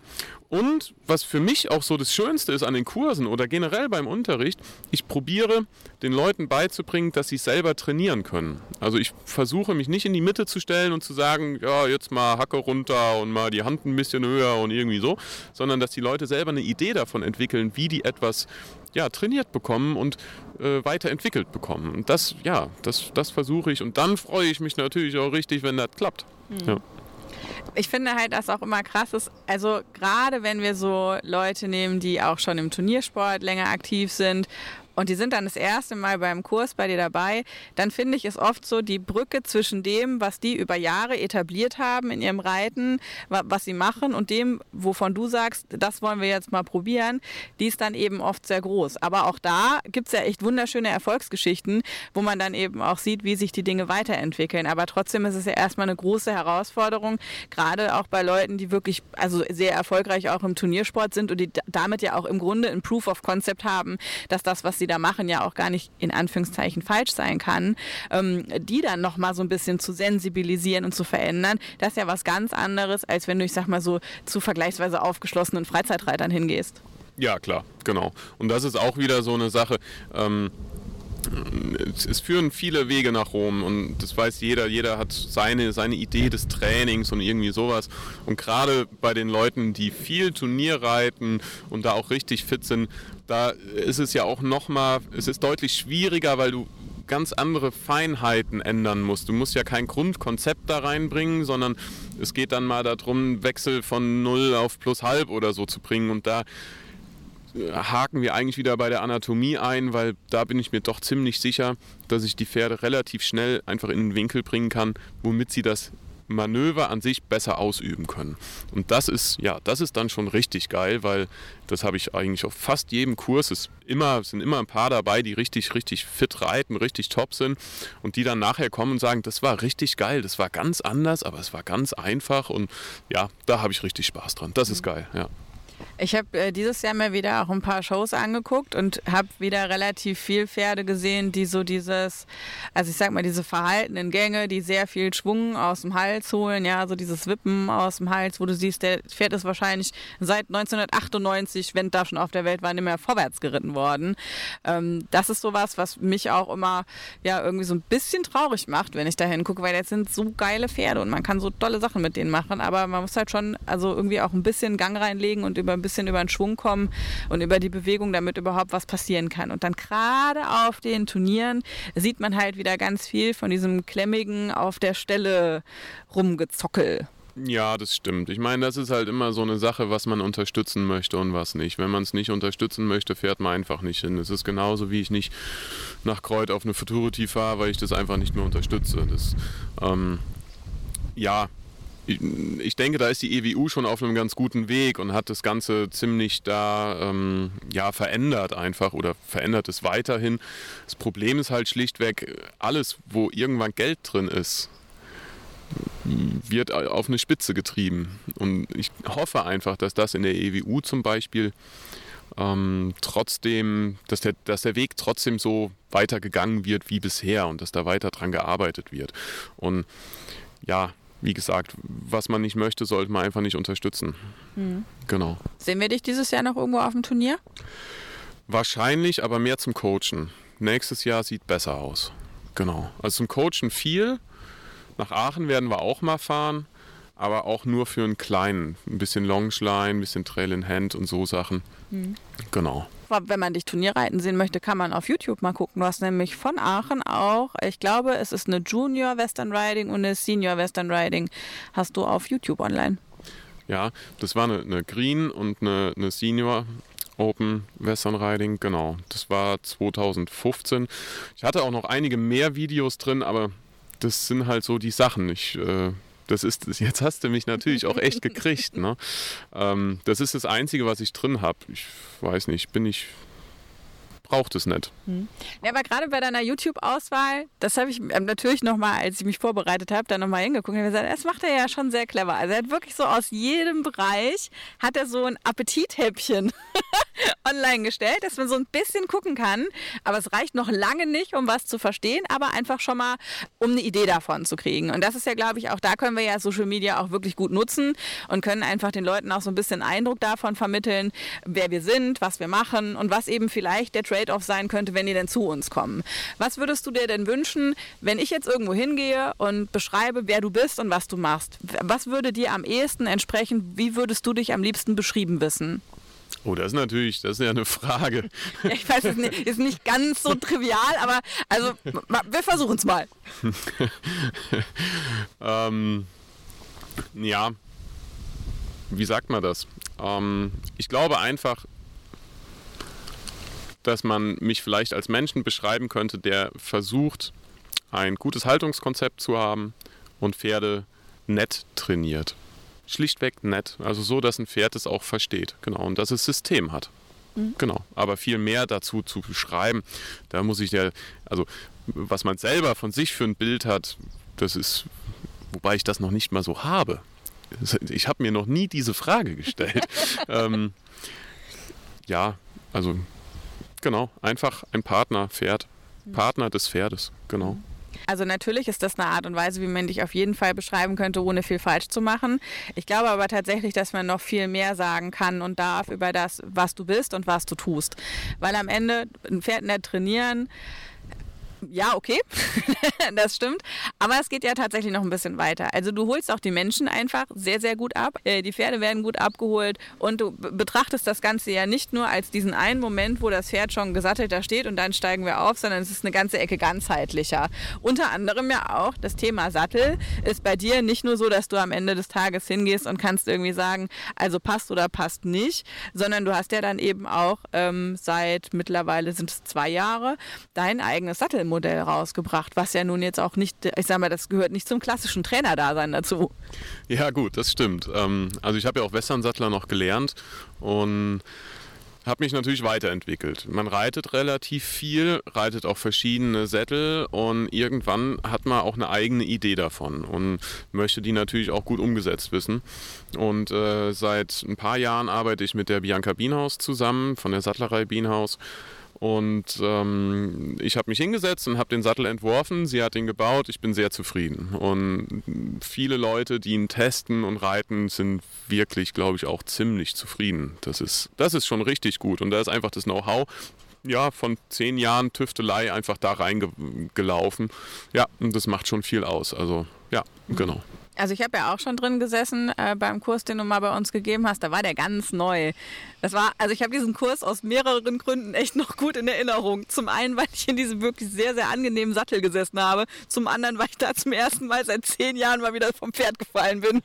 und was für mich auch so das Schönste ist an den Kursen oder generell beim Unterricht, ich probiere den Leuten beizubringen, dass sie selber trainieren können. Also ich versuche mich nicht in die Mitte zu stellen und zu sagen, ja, jetzt mal Hacke runter und mal die Hand ein bisschen höher und irgendwie so, sondern dass die Leute selber eine Idee davon entwickeln, wie die etwas ja, trainiert bekommen und äh, weiterentwickelt bekommen. Und das, ja, das, das versuche ich. Und dann freue ich mich natürlich auch richtig, wenn das klappt. Mhm. Ja ich finde halt, dass auch immer krass ist, also gerade wenn wir so Leute nehmen, die auch schon im Turniersport länger aktiv sind und die sind dann das erste Mal beim Kurs bei dir dabei, dann finde ich es oft so die Brücke zwischen dem, was die über Jahre etabliert haben in ihrem Reiten, was sie machen und dem, wovon du sagst, das wollen wir jetzt mal probieren, die ist dann eben oft sehr groß. Aber auch da gibt es ja echt wunderschöne Erfolgsgeschichten, wo man dann eben auch sieht, wie sich die Dinge weiterentwickeln. Aber trotzdem ist es ja erstmal eine große Herausforderung, gerade auch bei Leuten, die wirklich also sehr erfolgreich auch im Turniersport sind und die damit ja auch im Grunde ein Proof of Concept haben, dass das, was sie sie da machen, ja auch gar nicht in Anführungszeichen falsch sein kann, ähm, die dann nochmal so ein bisschen zu sensibilisieren und zu verändern, das ist ja was ganz anderes, als wenn du, ich sag mal so, zu vergleichsweise aufgeschlossenen Freizeitreitern hingehst. Ja, klar, genau. Und das ist auch wieder so eine Sache. Ähm es führen viele Wege nach Rom und das weiß jeder. Jeder hat seine, seine Idee des Trainings und irgendwie sowas. Und gerade bei den Leuten, die viel Turnier reiten und da auch richtig fit sind, da ist es ja auch nochmal, es ist deutlich schwieriger, weil du ganz andere Feinheiten ändern musst. Du musst ja kein Grundkonzept da reinbringen, sondern es geht dann mal darum, Wechsel von 0 auf plus halb oder so zu bringen. Und da haken wir eigentlich wieder bei der Anatomie ein, weil da bin ich mir doch ziemlich sicher, dass ich die Pferde relativ schnell einfach in den Winkel bringen kann, womit sie das Manöver an sich besser ausüben können. Und das ist, ja, das ist dann schon richtig geil, weil das habe ich eigentlich auf fast jedem Kurs. Es immer, sind immer ein paar dabei, die richtig, richtig fit reiten, richtig top sind und die dann nachher kommen und sagen, das war richtig geil, das war ganz anders, aber es war ganz einfach und ja, da habe ich richtig Spaß dran. Das ist geil, ja. Ich habe äh, dieses Jahr mir wieder auch ein paar Shows angeguckt und habe wieder relativ viel Pferde gesehen, die so dieses, also ich sag mal, diese verhaltenen Gänge, die sehr viel Schwung aus dem Hals holen, ja, so dieses Wippen aus dem Hals, wo du siehst, der Pferd ist wahrscheinlich seit 1998, wenn da schon auf der Welt war, nicht mehr vorwärts geritten worden. Ähm, das ist sowas, was mich auch immer ja irgendwie so ein bisschen traurig macht, wenn ich da hingucke, weil jetzt sind so geile Pferde und man kann so tolle Sachen mit denen machen, aber man muss halt schon also irgendwie auch ein bisschen Gang reinlegen und über ein bisschen über den Schwung kommen und über die Bewegung, damit überhaupt was passieren kann. Und dann gerade auf den Turnieren sieht man halt wieder ganz viel von diesem klemmigen auf der Stelle rumgezockel. Ja, das stimmt. Ich meine, das ist halt immer so eine Sache, was man unterstützen möchte und was nicht. Wenn man es nicht unterstützen möchte, fährt man einfach nicht hin. Es ist genauso, wie ich nicht nach Kreuz auf eine Futurity fahre, weil ich das einfach nicht mehr unterstütze. Das, ähm, ja, ich denke, da ist die EWU schon auf einem ganz guten Weg und hat das Ganze ziemlich da ähm, ja, verändert einfach oder verändert es weiterhin. Das Problem ist halt schlichtweg, alles, wo irgendwann Geld drin ist, wird auf eine Spitze getrieben. Und ich hoffe einfach, dass das in der EWU zum Beispiel ähm, trotzdem, dass der, dass der Weg trotzdem so weitergegangen wird wie bisher und dass da weiter dran gearbeitet wird. Und ja, wie gesagt, was man nicht möchte, sollte man einfach nicht unterstützen. Mhm. Genau. Sehen wir dich dieses Jahr noch irgendwo auf dem Turnier? Wahrscheinlich, aber mehr zum Coachen. Nächstes Jahr sieht besser aus. Genau. Also zum Coachen viel. Nach Aachen werden wir auch mal fahren, aber auch nur für einen kleinen. Ein bisschen Longschline, ein bisschen Trail in Hand und so Sachen. Mhm. Genau wenn man dich Turnierreiten sehen möchte, kann man auf YouTube mal gucken. Du hast nämlich von Aachen auch, ich glaube, es ist eine Junior Western Riding und eine Senior Western Riding, hast du auf YouTube online. Ja, das war eine, eine Green und eine, eine Senior Open Western Riding, genau. Das war 2015. Ich hatte auch noch einige mehr Videos drin, aber das sind halt so die Sachen. Ich äh, das ist, jetzt hast du mich natürlich auch echt gekriegt. Ne? (laughs) Ähm, das ist das Einzige, was ich drin habe. Ich weiß nicht, bin ich braucht es nicht. Hm. Ja, aber gerade bei deiner YouTube-Auswahl, das habe ich ähm, natürlich nochmal, als ich mich vorbereitet habe, dann nochmal hingeguckt und gesagt, das macht er ja schon sehr clever. Also er hat wirklich so aus jedem Bereich, hat er so ein Appetithäppchen (laughs) online gestellt, dass man so ein bisschen gucken kann. Aber es reicht noch lange nicht, um was zu verstehen, aber einfach schon mal, um eine Idee davon zu kriegen. Und das ist ja, glaube ich, auch da können wir ja Social Media auch wirklich gut nutzen und können einfach den Leuten auch so ein bisschen Eindruck davon vermitteln, wer wir sind, was wir machen und was eben vielleicht der Trade-off sein könnte, wenn die denn zu uns kommen. Was würdest du dir denn wünschen, wenn ich jetzt irgendwo hingehe und beschreibe, wer du bist und was du machst? Was würde dir am ehesten entsprechen? Wie würdest du dich am liebsten beschrieben wissen? Oh, das ist natürlich, das ist ja eine Frage. (laughs) Ja, ich weiß, es ist nicht ganz so trivial, aber also wir versuchen es mal. (laughs) ähm, ja, wie sagt man das? Ähm, ich glaube einfach, dass man mich vielleicht als Menschen beschreiben könnte, der versucht, ein gutes Haltungskonzept zu haben und Pferde nett trainiert schlichtweg nett. Also so, dass ein Pferd es auch versteht. Genau. Und dass es System hat. Mhm. Genau. Aber viel mehr dazu zu beschreiben, da muss ich ja, also was man selber von sich für ein Bild hat, das ist, wobei ich das noch nicht mal so habe. Ich habe mir noch nie diese Frage gestellt. (laughs) ähm, ja, also genau, einfach ein Partner, Pferd. Mhm. Partner des Pferdes, genau. Mhm. Also natürlich ist das eine Art und Weise, wie man dich auf jeden Fall beschreiben könnte, ohne viel falsch zu machen. Ich glaube aber tatsächlich, dass man noch viel mehr sagen kann und darf über das, was du bist und was du tust. Weil am Ende ein Pferd nicht trainieren, ja, okay, (laughs) das stimmt. Aber es geht ja tatsächlich noch ein bisschen weiter. Also du holst auch die Menschen einfach sehr, sehr gut ab. Äh, die Pferde werden gut abgeholt und du betrachtest das Ganze ja nicht nur als diesen einen Moment, wo das Pferd schon gesattelt da steht und dann steigen wir auf, sondern es ist eine ganze Ecke ganzheitlicher. Unter anderem ja auch das Thema Sattel ist bei dir nicht nur so, dass du am Ende des Tages hingehst und kannst irgendwie sagen, also passt oder passt nicht, sondern du hast ja dann eben auch ähm, seit mittlerweile sind es zwei Jahre dein eigenes Sattelmodell Modell rausgebracht, was ja nun jetzt auch nicht, ich sag mal, das gehört nicht zum klassischen Trainerdasein dazu. Ja, gut, das stimmt. Ähm, also ich habe ja auch Westernsattler noch gelernt und habe mich natürlich weiterentwickelt. Man reitet relativ viel, reitet auch verschiedene Sättel und irgendwann hat man auch eine eigene Idee davon und möchte die natürlich auch gut umgesetzt wissen. Und äh, seit ein paar Jahren arbeite ich mit der Bianca Bienhaus zusammen von der Sattlerei Bienhaus und ähm, ich habe mich hingesetzt und habe den Sattel entworfen. Sie hat ihn gebaut. Ich bin sehr zufrieden. Und viele Leute, die ihn testen und reiten, sind wirklich, glaube ich, auch ziemlich zufrieden. Das ist, das ist schon richtig gut. Und da ist einfach das Know-how ja, von zehn Jahren Tüftelei einfach da reingelaufen. Ja, und das macht schon viel aus. Also ja, genau. Also ich habe ja auch schon drin gesessen äh, beim Kurs, den du mal bei uns gegeben hast. Da war der ganz neu. Das war, also ich habe diesen Kurs aus mehreren Gründen echt noch gut in Erinnerung. Zum einen, weil ich in diesem wirklich sehr, sehr angenehmen Sattel gesessen habe. Zum anderen, weil ich da zum ersten Mal seit zehn Jahren mal wieder vom Pferd gefallen bin.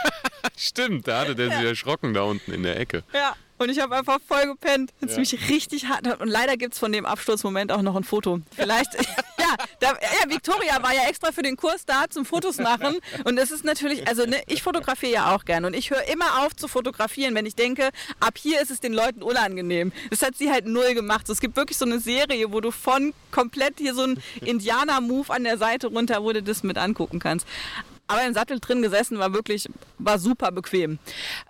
(laughs) Stimmt, da hatte der ja. sich erschrocken da unten in der Ecke. Ja. Und ich habe einfach voll gepennt. Das ja. mich richtig hart. Und leider gibt es von dem Absturzmoment auch noch ein Foto. Vielleicht, (laughs) (laughs) ja, da, ja, Victoria war ja extra für den Kurs da zum Fotos machen. Und es ist natürlich, also ne, ich fotografiere ja auch gern. Und ich höre immer auf zu fotografieren, wenn ich denke, ab hier ist es den Leuten unangenehm. Das hat sie halt null gemacht. So, es gibt wirklich so eine Serie, wo du von komplett hier so ein Indianer-Move an der Seite runter, wo du das mit angucken kannst. Aber im Sattel drin gesessen war wirklich, war super bequem.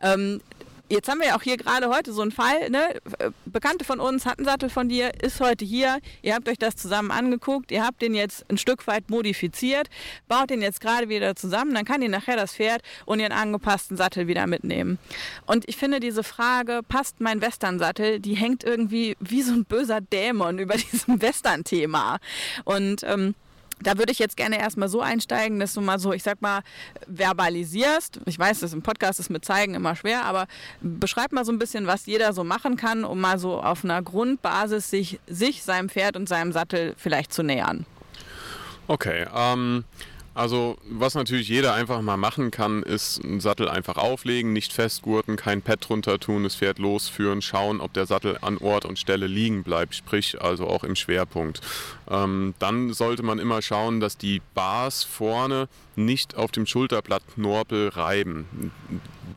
Ähm, Jetzt haben wir ja auch hier gerade heute so einen Fall, ne? Bekannte von uns hatten Sattel von dir, ist heute hier. Ihr habt euch das zusammen angeguckt, ihr habt den jetzt ein Stück weit modifiziert, baut den jetzt gerade wieder zusammen, dann kann ihr nachher das Pferd und ihren angepassten Sattel wieder mitnehmen. Und ich finde diese Frage, passt mein Western-Sattel, die hängt irgendwie wie so ein böser Dämon (laughs) über diesem Western-Thema. Und ähm, da würde ich jetzt gerne erstmal so einsteigen, dass du mal so, ich sag mal, verbalisierst. Ich weiß, das im Podcast ist mit Zeigen immer schwer, aber beschreib mal so ein bisschen, was jeder so machen kann, um mal so auf einer Grundbasis sich, sich seinem Pferd und seinem Sattel vielleicht zu nähern. Okay, ähm, also was natürlich jeder einfach mal machen kann, ist einen Sattel einfach auflegen, nicht festgurten, kein Pad drunter tun, das Pferd losführen, schauen, ob der Sattel an Ort und Stelle liegen bleibt, sprich also auch im Schwerpunkt. Ähm, dann sollte man immer schauen, dass die Bars vorne nicht auf dem Schulterblatt Knorpel reiben.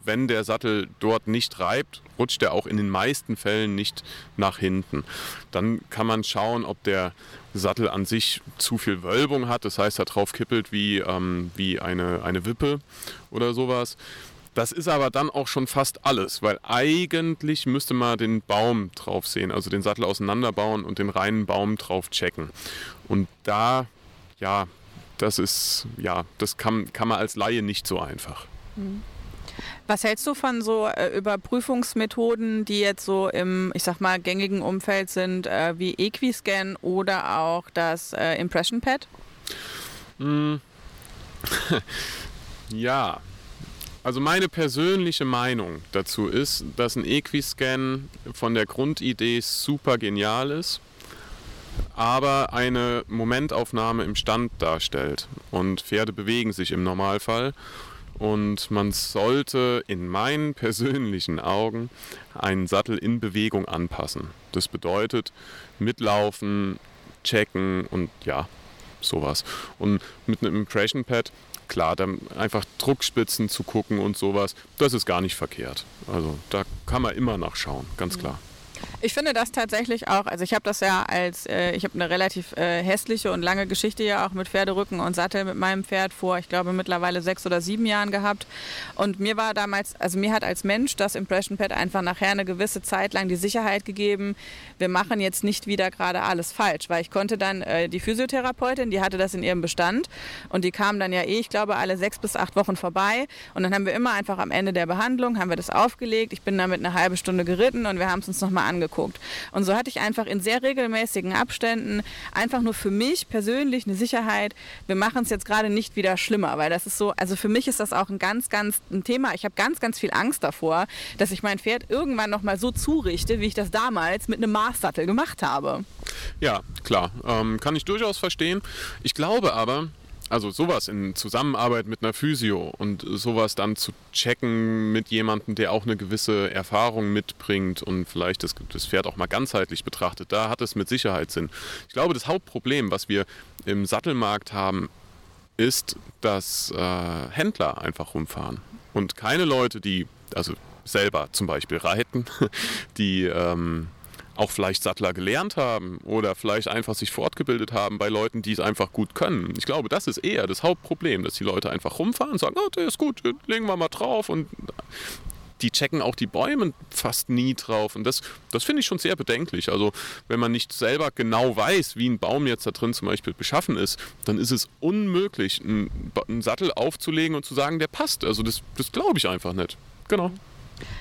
Wenn der Sattel dort nicht reibt, rutscht er auch in den meisten Fällen nicht nach hinten. Dann kann man schauen, ob der Sattel an sich zu viel Wölbung hat, das heißt, er drauf kippelt wie, ähm, wie eine, eine Wippe oder sowas. Das ist aber dann auch schon fast alles, weil eigentlich müsste man den Baum drauf sehen, also den Sattel auseinanderbauen und den reinen Baum drauf checken. Und da, ja, das ist, ja, das kann, kann man als Laie nicht so einfach. Mhm. Was hältst du von so äh, Überprüfungsmethoden, die jetzt so im, ich sag mal, gängigen Umfeld sind, äh, wie Equiscan oder auch das äh, Impression Pad? Mm. (laughs) ja, also meine persönliche Meinung dazu ist, dass ein Equiscan von der Grundidee super genial ist, aber eine Momentaufnahme im Stand darstellt. Und Pferde bewegen sich im Normalfall. Und man sollte in meinen (laughs) persönlichen Augen einen Sattel in Bewegung anpassen. Das bedeutet mitlaufen, checken und ja, sowas. Und mit einem Impression Pad, klar, dann einfach Druckspitzen zu gucken und sowas, das ist gar nicht verkehrt. Also da kann man immer nachschauen, ganz klar. Ich finde das tatsächlich auch, also ich habe das ja als, äh, ich habe eine relativ äh, hässliche und lange Geschichte ja auch mit Pferderücken und Sattel mit meinem Pferd vor, ich glaube mittlerweile sechs oder sieben Jahren gehabt. Und mir war damals, also mir hat als Mensch das Impression Pad einfach nachher eine gewisse Zeit lang die Sicherheit gegeben, wir machen jetzt nicht wieder gerade alles falsch, weil ich konnte dann, äh, die Physiotherapeutin, die hatte das in ihrem Bestand und die kam dann ja eh, ich glaube, alle sechs bis acht Wochen vorbei und dann haben wir immer einfach am Ende der Behandlung, haben wir das aufgelegt, ich bin damit eine halbe Stunde geritten und wir haben es uns nochmal angeguckt. Und so hatte ich einfach in sehr regelmäßigen Abständen einfach nur für mich persönlich eine Sicherheit, wir machen es jetzt gerade nicht wieder schlimmer, weil das ist so, also für mich ist das auch ein ganz, ganz ein Thema. Ich habe ganz, ganz viel Angst davor, dass ich mein Pferd irgendwann nochmal so zurichte, wie ich das damals mit einem Maßsattel gemacht habe. Ja, klar, ähm, kann ich durchaus verstehen. Ich glaube aber, also sowas in Zusammenarbeit mit einer Physio und sowas dann zu checken mit jemandem, der auch eine gewisse Erfahrung mitbringt und vielleicht das, das Pferd auch mal ganzheitlich betrachtet, da hat es mit Sicherheit Sinn. Ich glaube, das Hauptproblem, was wir im Sattelmarkt haben, ist, dass äh, Händler einfach rumfahren und keine Leute, die, also selber zum Beispiel reiten, (laughs) die ähm, auch vielleicht Sattler gelernt haben oder vielleicht einfach sich fortgebildet haben bei Leuten, die es einfach gut können. Ich glaube, das ist eher das Hauptproblem, dass die Leute einfach rumfahren und sagen, oh, der ist gut, legen wir mal drauf und die checken auch die Bäume fast nie drauf. Und das, das finde ich schon sehr bedenklich. Also wenn man nicht selber genau weiß, wie ein Baum jetzt da drin zum Beispiel beschaffen ist, dann ist es unmöglich, einen, einen Sattel aufzulegen und zu sagen, der passt. Also das, das glaube ich einfach nicht. Genau.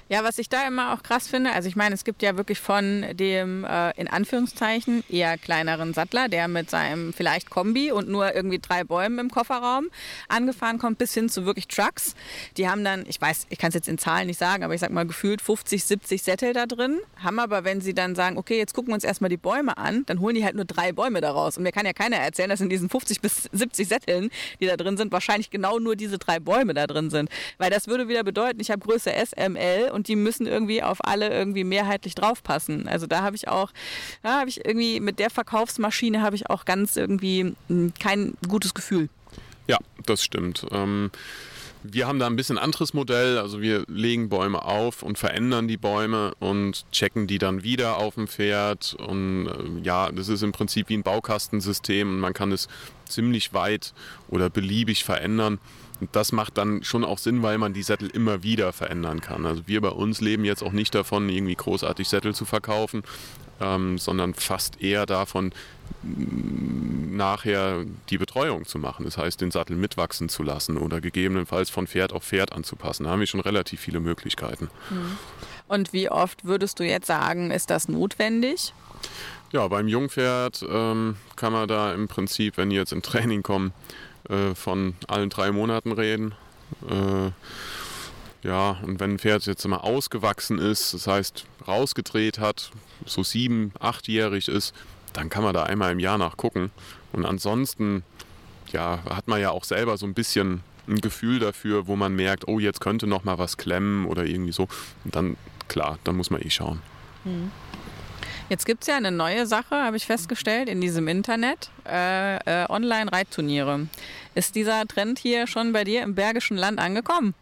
Ja, was ich da immer auch krass finde, also ich meine, es gibt ja wirklich von dem äh, in Anführungszeichen eher kleineren Sattler, der mit seinem vielleicht Kombi und nur irgendwie drei Bäumen im Kofferraum angefahren kommt, bis hin zu wirklich Trucks. Die haben dann, ich weiß, ich kann es jetzt in Zahlen nicht sagen, aber ich sag mal gefühlt 50, 70 Sättel da drin, haben aber, wenn sie dann sagen, okay, jetzt gucken wir uns erstmal die Bäume an, dann holen die halt nur drei Bäume daraus. Und mir kann ja keiner erzählen, dass in diesen 50 bis 70 Sätteln, die da drin sind, wahrscheinlich genau nur diese drei Bäume da drin sind. Weil das würde wieder bedeuten, ich habe Größe SML und die müssen irgendwie auf alle irgendwie mehrheitlich draufpassen. Also da habe ich auch, da habe ich irgendwie mit der Verkaufsmaschine habe ich auch ganz irgendwie hm, kein gutes Gefühl. Ja, das stimmt. Ähm wir haben da ein bisschen anderes Modell. Also wir legen Bäume auf und verändern die Bäume und checken die dann wieder auf dem Pferd. Und äh, ja, das ist im Prinzip wie ein Baukastensystem und man kann es ziemlich weit oder beliebig verändern. Und das macht dann schon auch Sinn, weil man die Sättel immer wieder verändern kann. Also wir bei uns leben jetzt auch nicht davon, irgendwie großartig Sättel zu verkaufen, ähm, sondern fast eher davon, nachher die Betreuung zu machen. Das heißt, den Sattel mitwachsen zu lassen oder gegebenenfalls von Pferd auf Pferd anzupassen. Da haben wir schon relativ viele Möglichkeiten. Mhm. Und wie oft würdest du jetzt sagen, ist das notwendig? Ja, beim Jungpferd ähm, kann man da im Prinzip, wenn die jetzt im Training kommen, äh, von allen drei Monaten reden. Äh, ja, und wenn ein Pferd jetzt mal ausgewachsen ist, das heißt rausgedreht hat, so sieben, achtjährig ist, dann kann man da einmal im Jahr nachgucken. Und ansonsten ja, hat man ja auch selber so ein bisschen ein Gefühl dafür, wo man merkt, oh, jetzt könnte noch mal was klemmen oder irgendwie so. Und dann, klar, dann muss man eh schauen. Mhm. Jetzt gibt es ja eine neue Sache, habe ich festgestellt, in diesem Internet. Äh, äh, Online-Reitturniere. Ist dieser Trend hier schon bei dir im Bergischen Land angekommen?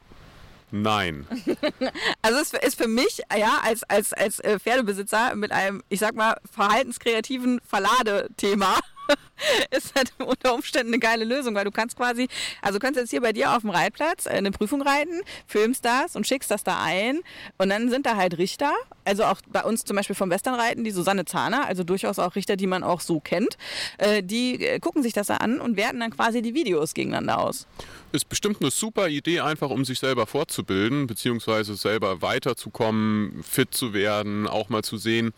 Nein. (laughs) Also es ist für mich, ja, als, als, als äh, Pferdebesitzer mit einem, ich sag mal, verhaltenskreativen Verladethema (laughs) ist halt unter Umständen eine geile Lösung, weil du kannst quasi, also kannst jetzt hier bei dir auf dem Reitplatz äh, eine Prüfung reiten, filmst das und schickst das da ein und dann sind da halt Richter, also auch bei uns zum Beispiel vom Westernreiten, die Susanne Zahner, also durchaus auch Richter, die man auch so kennt, äh, die äh, gucken sich das an und werten dann quasi die Videos gegeneinander aus. Ist bestimmt eine super Idee, einfach um sich selber fortzubilden, beziehungsweise selber weiterzukommen, fit zu werden, auch mal zu sehen,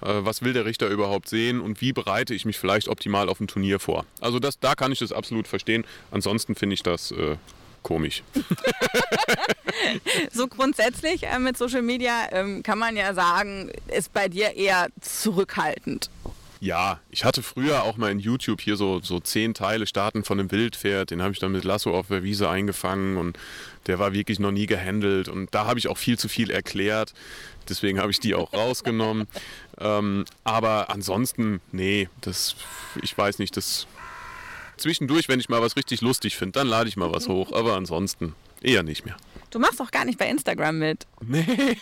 was will der Richter überhaupt sehen und wie bereite ich mich vielleicht optimal auf ein Turnier vor. Also das, da kann ich das absolut verstehen. Ansonsten finde ich das äh, komisch. (laughs) so grundsätzlich äh, mit Social Media ähm, kann man ja sagen, ist bei dir eher zurückhaltend. Ja, ich hatte früher auch mal in YouTube hier so, so zehn Teile starten von einem Wildpferd. Den habe ich dann mit Lasso auf der Wiese eingefangen und der war wirklich noch nie gehandelt. Und da habe ich auch viel zu viel erklärt. Deswegen habe ich die auch rausgenommen. (laughs) ähm, aber ansonsten, nee, das, ich weiß nicht, das zwischendurch, wenn ich mal was richtig lustig finde, dann lade ich mal was hoch. Aber ansonsten eher nicht mehr. Du machst doch gar nicht bei Instagram mit. Nee. (laughs) hey,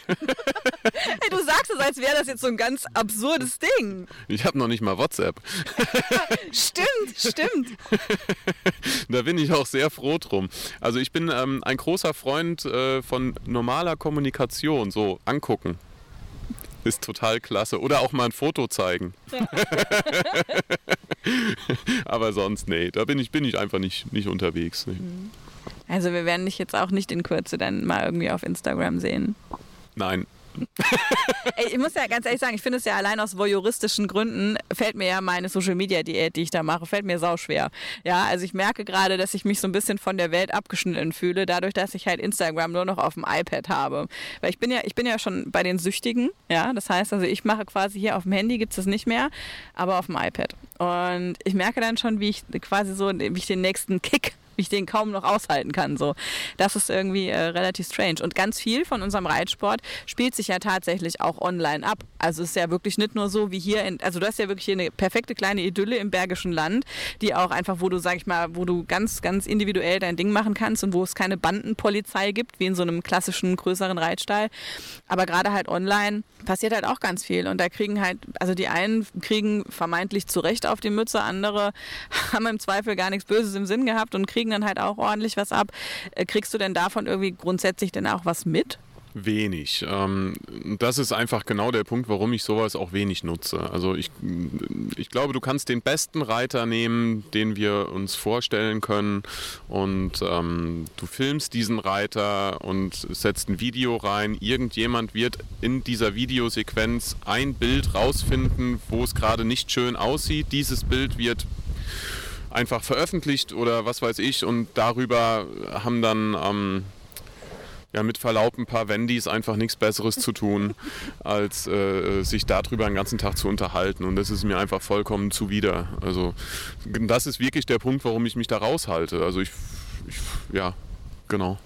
du sagst es, als wäre das jetzt so ein ganz absurdes Ding. Ich habe noch nicht mal WhatsApp. (laughs) stimmt, stimmt. (laughs) da bin ich auch sehr froh drum. Also ich bin ähm, ein großer Freund äh, von normaler Kommunikation, so angucken. Ist total klasse. Oder auch mal ein Foto zeigen. Aber sonst, nee, da bin ich, bin ich einfach nicht, nicht unterwegs. Nee. Mhm. Also wir werden dich jetzt auch nicht in Kürze dann mal irgendwie auf Instagram sehen. Nein. (laughs) Ey, ich muss ja ganz ehrlich sagen, ich finde es ja allein aus voyeuristischen Gründen fällt mir ja meine Social Media Diät, die ich da mache, fällt mir sauschwer. Ja, also ich merke gerade, dass ich mich so ein bisschen von der Welt abgeschnitten fühle, dadurch, dass ich halt Instagram nur noch auf dem iPad habe. Weil ich bin ja, ich bin ja schon bei den Süchtigen, ja, das heißt, also ich mache quasi hier auf dem Handy gibt es das nicht mehr, aber auf dem iPad. Und ich merke dann schon, wie ich quasi so, wie ich den nächsten Kick (laughs) ich den kaum noch aushalten kann. So, das ist irgendwie äh, relativ strange. Und ganz viel von unserem Reitsport spielt sich ja tatsächlich auch online ab. Also es ist ja wirklich nicht nur so wie hier, in, also du hast ja wirklich hier eine perfekte kleine Idylle im Bergischen Land, die auch einfach, wo du, sag ich mal, wo du ganz, ganz individuell dein Ding machen kannst und wo es keine Bandenpolizei gibt, wie in so einem klassischen größeren Reitstall. Aber gerade halt online passiert halt auch ganz viel. Und da kriegen halt, also die einen kriegen vermeintlich zu Recht auf die Mütze, andere (laughs) haben im Zweifel gar nichts Böses im Sinn gehabt und kriegen dann halt auch ordentlich was ab. Äh, kriegst du denn davon irgendwie grundsätzlich denn auch was mit? Wenig. Ähm, das ist einfach genau der Punkt, warum ich sowas auch wenig nutze. Also ich, ich glaube, du kannst den besten Reiter nehmen, den wir uns vorstellen können und ähm, du filmst diesen Reiter und setzt ein Video rein. Irgendjemand wird in dieser Videosequenz ein Bild rausfinden, wo es gerade nicht schön aussieht. Dieses Bild wird einfach veröffentlicht oder was weiß ich und darüber haben dann ähm, ja, mit Verlaub ein paar Wendys einfach nichts Besseres zu tun, (laughs) als äh, sich darüber den ganzen Tag zu unterhalten. Und das ist mir einfach vollkommen zuwider. Also das ist wirklich der Punkt, warum ich mich da raushalte. Also ich, ich ja, genau.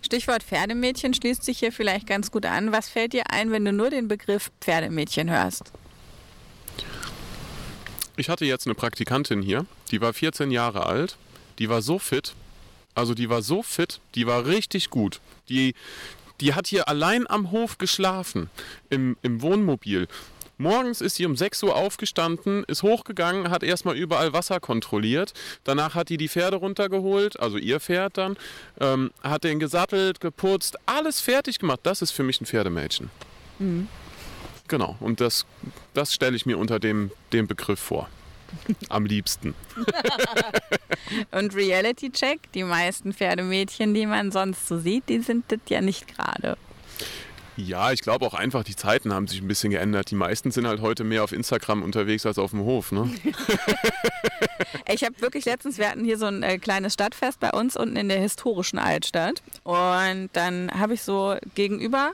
Stichwort Pferdemädchen schließt sich hier vielleicht ganz gut an. Was fällt dir ein, wenn du nur den Begriff Pferdemädchen hörst? Ich hatte jetzt eine Praktikantin hier, die war 14 Jahre alt, die war so fit, also die war so fit, die war richtig gut. Die, die hat hier allein am Hof geschlafen, im, im Wohnmobil. Morgens ist sie um 6 Uhr aufgestanden, ist hochgegangen, hat erstmal überall Wasser kontrolliert. Danach hat die die Pferde runtergeholt, also ihr Pferd dann, ähm, hat den gesattelt, geputzt, alles fertig gemacht. Das ist für mich ein Pferdemädchen. Mhm. Genau, und das, das stelle ich mir unter dem, dem Begriff vor. Am liebsten. (laughs) und Reality Check, die meisten Pferdemädchen, die man sonst so sieht, die sind das ja nicht gerade. Ja, ich glaube auch einfach, die Zeiten haben sich ein bisschen geändert. Die meisten sind halt heute mehr auf Instagram unterwegs als auf dem Hof. Ne? (laughs) ich habe wirklich letztens, wir hatten hier so ein äh, kleines Stadtfest bei uns unten in der historischen Altstadt. Und dann habe ich so gegenüber,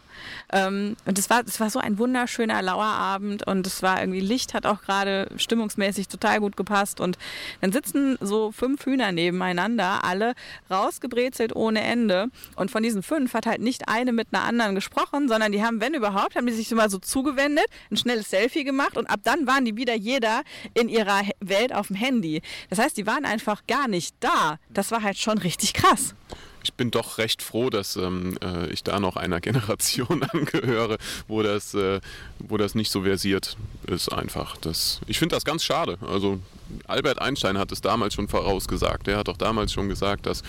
ähm, und es war, war so ein wunderschöner Lauerabend und es war irgendwie Licht, hat auch gerade stimmungsmäßig total gut gepasst. Und dann sitzen so fünf Hühner nebeneinander, alle rausgebrezelt ohne Ende. Und von diesen fünf hat halt nicht eine mit einer anderen gesprochen, sondern die haben, wenn überhaupt, haben die sich mal so zugewendet, ein schnelles Selfie gemacht und ab dann waren die wieder jeder in ihrer Welt auf dem Handy. Das heißt, die waren einfach gar nicht da. Das war halt schon richtig krass ich bin doch recht froh, dass ähm, äh, ich da noch einer (laughs) Generation (laughs) angehöre, wo das, äh, wo das nicht so versiert ist einfach. Das, ich finde das ganz schade. Also Albert Einstein hat es damals schon vorausgesagt. Er hat doch damals schon gesagt, dass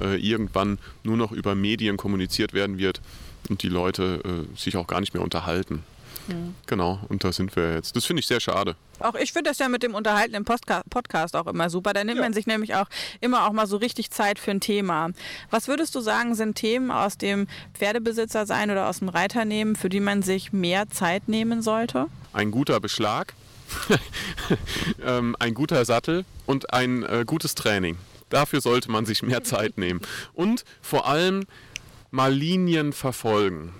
äh, irgendwann nur noch über Medien kommuniziert werden wird und die Leute äh, sich auch gar nicht mehr unterhalten. Mhm. Genau, und da sind wir jetzt. Das finde ich sehr schade. Auch ich finde das ja mit dem Unterhalten im Postka Podcast auch immer super. Da nimmt ja. man sich nämlich auch immer auch mal so richtig Zeit für ein Thema. Was würdest du sagen, sind Themen aus dem Pferdebesitzer sein oder aus dem Reiter nehmen, für die man sich mehr Zeit nehmen sollte? Ein guter Beschlag, (laughs) ähm, ein guter Sattel und ein äh, gutes Training. Dafür sollte man sich mehr Zeit nehmen. Und vor allem mal Linien verfolgen.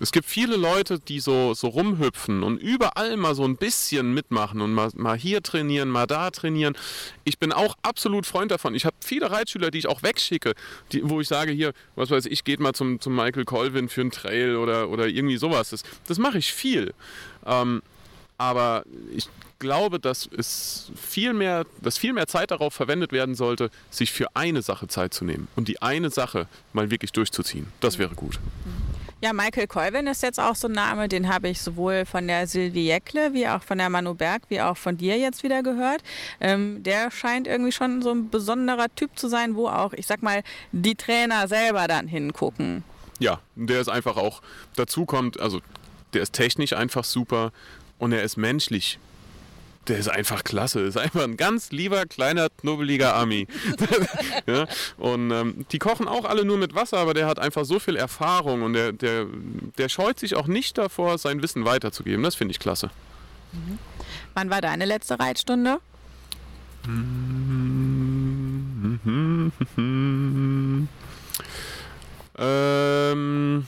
Es gibt viele Leute, die so, so rumhüpfen und überall mal so ein bisschen mitmachen und mal, mal hier trainieren, mal da trainieren. Ich bin auch absolut Freund davon. Ich habe viele Reitschüler, die ich auch wegschicke, die, wo ich sage, hier, was weiß ich, geht mal zum, zum Michael Colvin für einen Trail oder, oder irgendwie sowas. Das, das mache ich viel. Ähm, aber ich glaube, dass es viel mehr, dass viel mehr Zeit darauf verwendet werden sollte, sich für eine Sache Zeit zu nehmen und die eine Sache mal wirklich durchzuziehen. Das wäre gut. Ja, Michael Colvin ist jetzt auch so ein Name, den habe ich sowohl von der Sylvie Jeckle wie auch von der Manu Berg wie auch von dir jetzt wieder gehört. Ähm, der scheint irgendwie schon so ein besonderer Typ zu sein, wo auch, ich sag mal, die Trainer selber dann hingucken. Ja, der ist einfach auch dazu kommt, also der ist technisch einfach super und er ist menschlich der ist einfach klasse. Ist einfach ein ganz lieber, kleiner, knubbeliger Ami. (laughs) ja? Und ähm, die kochen auch alle nur mit Wasser, aber der hat einfach so viel Erfahrung und der, der, der scheut sich auch nicht davor, sein Wissen weiterzugeben. Das finde ich klasse. Mhm. Wann war deine letzte Reitstunde? (laughs) ähm.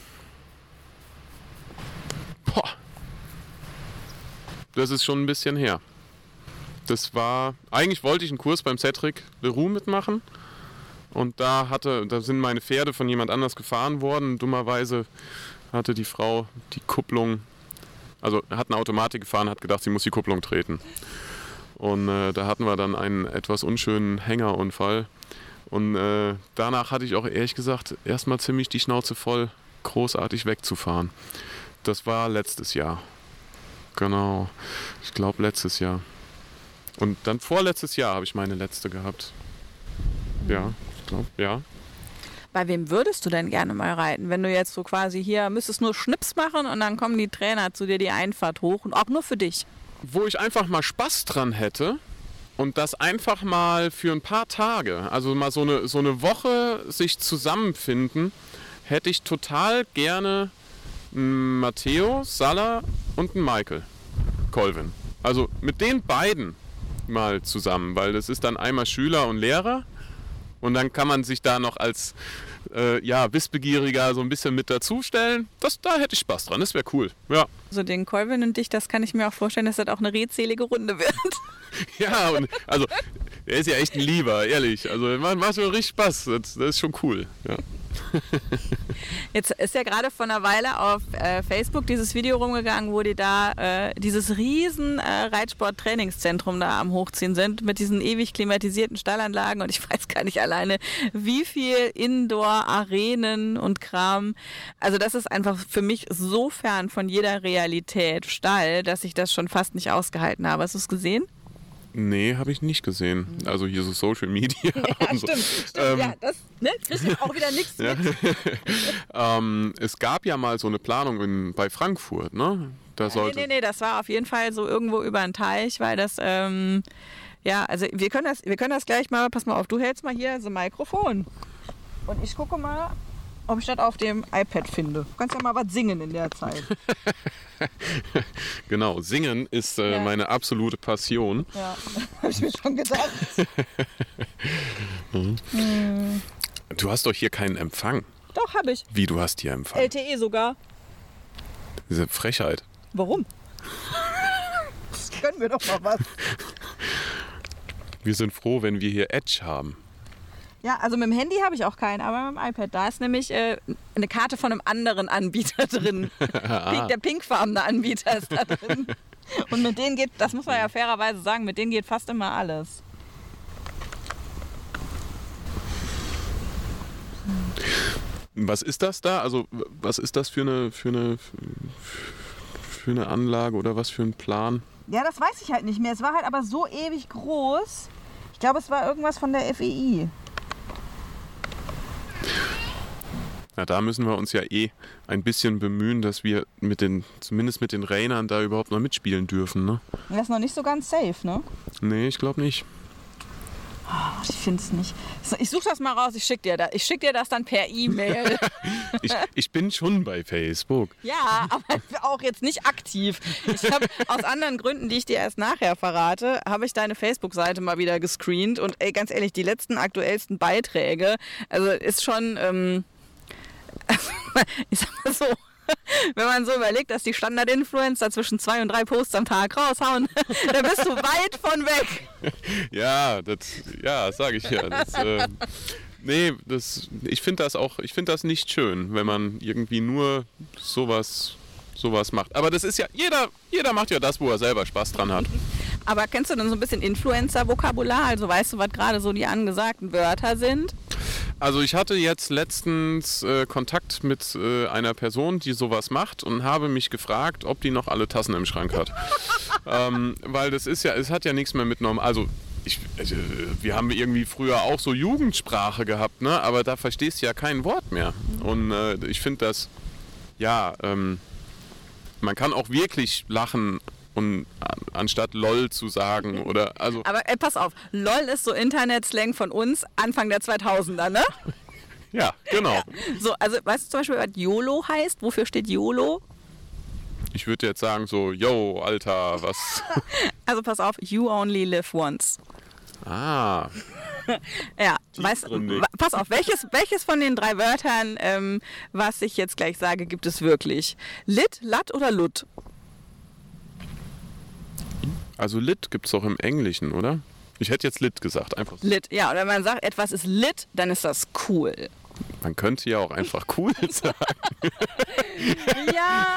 Das ist schon ein bisschen her. Das war, eigentlich wollte ich einen Kurs beim Cedric Leroux mitmachen. Und da hatte, da sind meine Pferde von jemand anders gefahren worden. Dummerweise hatte die Frau die Kupplung, also hat eine Automatik gefahren, hat gedacht, sie muss die Kupplung treten. Und äh, da hatten wir dann einen etwas unschönen Hängerunfall. Und äh, danach hatte ich auch ehrlich gesagt erstmal ziemlich die Schnauze voll, großartig wegzufahren. Das war letztes Jahr. Genau. Ich glaube letztes Jahr. Und dann vorletztes Jahr habe ich meine letzte gehabt. Ja, ich glaube, ja. Bei wem würdest du denn gerne mal reiten? Wenn du jetzt so quasi hier müsstest nur Schnips machen und dann kommen die Trainer zu dir die Einfahrt hoch und auch nur für dich. Wo ich einfach mal Spaß dran hätte und das einfach mal für ein paar Tage, also mal so eine, so eine Woche sich zusammenfinden, hätte ich total gerne Matteo, Salah und einen Michael Colvin. Also mit den beiden mal zusammen, weil das ist dann einmal Schüler und Lehrer und dann kann man sich da noch als äh, ja, Wissbegieriger so ein bisschen mit dazustellen. Das, da hätte ich Spaß dran, das wäre cool. Ja. Also den Colvin und dich, das kann ich mir auch vorstellen, dass das auch eine redselige Runde wird. (laughs) ja, und also er ist ja echt ein Lieber, ehrlich. Also macht, macht schon richtig Spaß. Das, das ist schon cool. Ja. (laughs) Jetzt ist ja gerade vor einer Weile auf äh, Facebook dieses Video rumgegangen, wo die da äh, dieses riesen äh, Reitsport-Trainingszentrum da am Hochziehen sind mit diesen ewig klimatisierten Stallanlagen und ich (laughs) weiß gar nicht alleine, wie viel Indoor-Arenen und Kram. Also das ist einfach für mich so fern von jeder Realität Stall, dass ich das schon fast nicht ausgehalten habe. Hast du es gesehen? Nee, habe ich nicht gesehen. Also hier so Social Media. (laughs) Ja, und so. stimmt. stimmt. Ähm, ja, das ne, kriegst du auch wieder nichts Ja. mit. (laughs) ähm, es gab ja mal so eine Planung in, bei Frankfurt, ne? Da Nee, sollte. nee, nee, das war auf jeden Fall so irgendwo über einen Teich, weil das, ähm, ja, also wir können das, wir können das gleich mal, pass mal auf, du hältst mal hier so ein Mikrofon. Und ich gucke mal, ob ich das auf dem iPad finde. Du kannst ja mal was singen in der Zeit. (laughs) Genau, Singen ist äh, Ja. meine absolute Passion. Ja, (laughs) habe ich mir schon gedacht. (laughs) Du hast doch hier keinen Empfang. Doch, habe ich. Wie, du hast hier Empfang? LTE sogar. Diese Frechheit. Warum? Das können wir doch mal was. Wir sind froh, wenn wir hier Edge haben. Ja, also mit dem Handy habe ich auch keinen, aber mit dem iPad. Da ist nämlich äh, eine Karte von einem anderen Anbieter (laughs) drin. Pink, der pinkfarbene Anbieter ist da drin. Und mit denen geht, das muss man ja fairerweise sagen, mit denen geht fast immer alles. Was ist das da? Also, was ist das für eine, für eine, für eine Anlage oder was für ein Plan? Ja, das weiß ich halt nicht mehr. Es war halt aber so ewig groß. Ich glaube, es war irgendwas von der FEI. Na, da müssen wir uns ja eh ein bisschen bemühen, dass wir mit den, zumindest mit den Rainern da überhaupt noch mitspielen dürfen, ne? Das ist noch nicht so ganz safe, ne? Nee, ich glaube nicht. Ach, ich finde es nicht. Ich suche das mal raus, ich schicke dir, das. Ich schick dir das dann per E-Mail. (laughs) Ich, ich bin schon bei Facebook. Ja, aber auch jetzt nicht aktiv. Ich habe aus anderen Gründen, die ich dir erst nachher verrate, habe ich deine Facebook-Seite mal wieder gescreent und ey, ganz ehrlich, die letzten aktuellsten Beiträge, also ist schon, ähm, (laughs) ich sag mal so, (laughs) wenn man so überlegt, dass die Standard-Influencer zwischen zwei und drei Posts am Tag raushauen, (laughs) da bist du weit von weg. (laughs) Ja, das, ja, sage ich ja. Das, äh, nee, das, ich finde das auch, ich finde das nicht schön, wenn man irgendwie nur sowas, sowas macht. Aber das ist ja, jeder, jeder macht ja das, wo er selber Spaß dran hat. Aber kennst du denn so ein bisschen Influencer-Vokabular? Also weißt du, was gerade so die angesagten Wörter sind? Also ich hatte jetzt letztens äh, Kontakt mit äh, einer Person, die sowas macht und habe mich gefragt, ob die noch alle Tassen im Schrank hat. (laughs) ähm, weil das ist ja, es hat ja nichts mehr mit normal, also ich, äh, wir haben irgendwie früher auch so Jugendsprache gehabt, ne? aber da verstehst du ja kein Wort mehr. Und äh, ich finde das, ja, ähm, man kann auch wirklich lachen und an- anstatt LOL zu sagen oder also Aber ey, pass auf, LOL ist so Internet-Slang von uns Anfang der 2000er, ne? ja, genau. So, also weißt du zum Beispiel, was YOLO heißt? Wofür steht YOLO? Ich würde jetzt sagen so, yo, Alter, was? (laughs) Also pass auf, you only live once. Ah, (laughs) Ja, weißt, pass auf, welches, welches von den drei Wörtern, ähm, was ich jetzt gleich sage, gibt es wirklich? Lit, Lat oder Lut? Also Lit gibt es auch im Englischen, oder? Ich hätte jetzt lit gesagt, einfach so. Lit, ja. Und wenn man sagt, etwas ist lit, dann ist das cool. Man könnte ja auch einfach (laughs) cool sagen. Ja,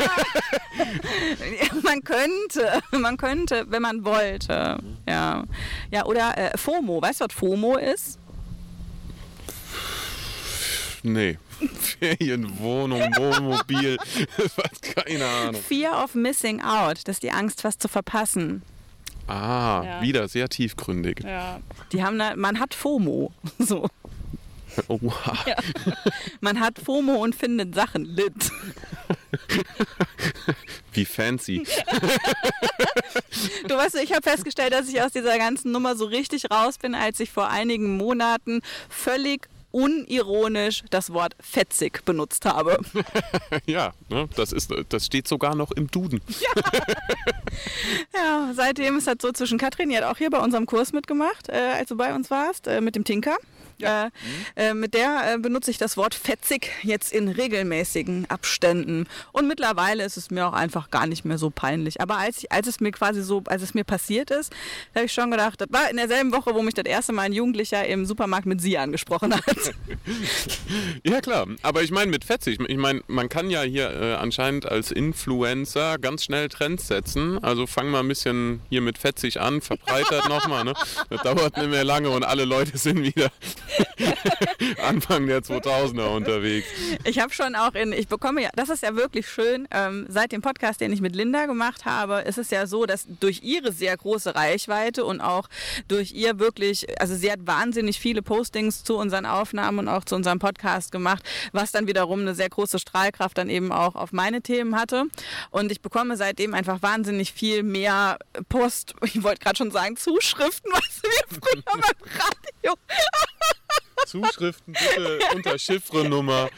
(laughs) man könnte, man könnte, wenn man wollte. Ja, ja oder äh, FOMO. Weißt du, was FOMO ist? Nee. Ferienwohnung, Wohnmobil, (laughs) was, keine Ahnung. Fear of missing out. Das ist die Angst, was zu verpassen. Ah, Ja. wieder sehr tiefgründig. Ja. Die haben da, man hat FOMO. (laughs) So. (laughs) Oha. Man hat FOMO und findet Sachen lit. (laughs) Wie fancy. Du weißt, ich habe festgestellt, dass ich aus dieser ganzen Nummer so richtig raus bin, als ich vor einigen Monaten völlig unironisch das Wort fetzig benutzt habe. (laughs) Ja, ne, das, ist, das steht sogar noch im Duden. Ja, (laughs) seitdem ist das so zwischen Katrin, die hat auch hier bei unserem Kurs mitgemacht, äh, als du bei uns warst, äh, mit dem Tinker. Äh, äh, mit der äh, benutze ich das Wort fetzig jetzt in regelmäßigen Abständen. Und mittlerweile ist es mir auch einfach gar nicht mehr so peinlich. Aber als, ich, als es mir quasi so, als es mir passiert ist, da habe ich schon gedacht, das war in derselben Woche, wo mich das erste Mal ein Jugendlicher im Supermarkt mit Sie angesprochen hat. (laughs) Ja, klar. Aber ich meine mit fetzig. Ich meine, man kann ja hier äh, anscheinend als Influencer ganz schnell Trends setzen. Also fang mal ein bisschen hier mit fetzig an, verbreitert nochmal. Ne? Das dauert nicht mehr lange und alle Leute sind wieder (laughs) Anfang der 2000er unterwegs. Ich habe schon auch in, ich bekomme ja, das ist ja wirklich schön, ähm, seit dem Podcast, den ich mit Linda gemacht habe, ist es ja so, dass durch ihre sehr große Reichweite und auch durch ihr wirklich, also sie hat wahnsinnig viele Postings zu unseren Aufnahmen und auch zu unserem Podcast gemacht, was dann wiederum eine sehr große Strahlkraft dann eben auch auf meine Themen hatte. Und ich bekomme seitdem einfach wahnsinnig viel mehr Post, (laughs) ich wollte gerade schon sagen, Zuschriften, was wir früher beim Radio Zuschriften bitte (laughs) unter Chiffrenummer.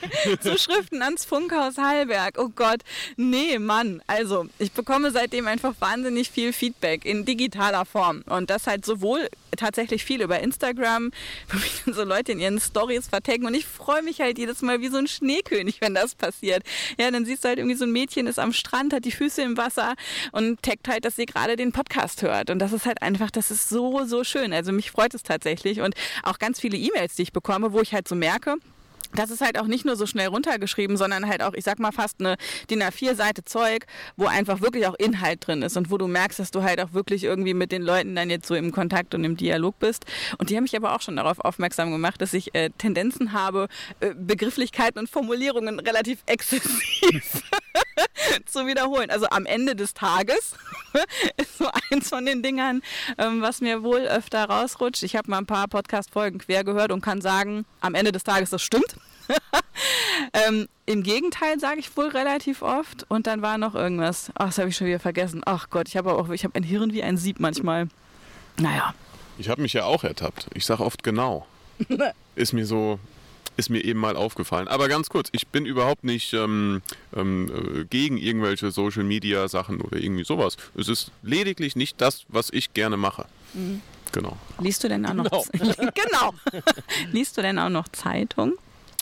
Zuschriften ans Funkhaus Hallberg. Oh Gott. Nee, Mann. Also, ich bekomme seitdem einfach wahnsinnig viel Feedback in digitaler Form. Und das halt sowohl tatsächlich viel über Instagram, (laughs) wo mich dann so Leute in ihren Stories vertaggen. Und ich freue mich halt jedes Mal wie so ein Schneekönig, wenn das passiert. Ja, dann siehst du halt irgendwie so ein Mädchen ist am Strand, hat die Füße im Wasser und taggt halt, dass sie gerade den Podcast hört. Und das ist halt einfach, das ist so, so schön. Also mich freut es tatsächlich. Und auch ganz viele E-Mails, die ich bekomme, wo ich halt so merke, das ist halt auch nicht nur so schnell runtergeschrieben, sondern halt auch, ich sag mal, fast eine DIN A4-Seite Zeug, wo einfach wirklich auch Inhalt drin ist und wo du merkst, dass du halt auch wirklich irgendwie mit den Leuten dann jetzt so im Kontakt und im Dialog bist. Und die haben mich aber auch schon darauf aufmerksam gemacht, dass ich äh, Tendenzen habe, äh, Begrifflichkeiten und Formulierungen relativ (laughs) exzessiv (laughs) zu wiederholen. Also am Ende des Tages (laughs) ist so eins von den Dingern, ähm, was mir wohl öfter rausrutscht. Ich habe mal ein paar Podcast-Folgen quer gehört und kann sagen, am Ende des Tages, das stimmt. (laughs) ähm, Im Gegenteil sage ich wohl relativ oft. Und dann war noch irgendwas. Ach, das habe ich schon wieder vergessen. Ach Gott, ich habe auch, ich habe ein Hirn wie ein Sieb manchmal. Naja. Ich habe mich ja auch ertappt. Ich sage oft genau. Ist mir so, ist mir eben mal aufgefallen. Aber ganz kurz, ich bin überhaupt nicht ähm, ähm, äh, gegen irgendwelche Social Media Sachen oder irgendwie sowas. Es ist lediglich nicht das, was ich gerne mache. Genau. Liest du denn auch noch? Genau. (laughs) genau. (laughs) Liest du denn auch noch Zeitung?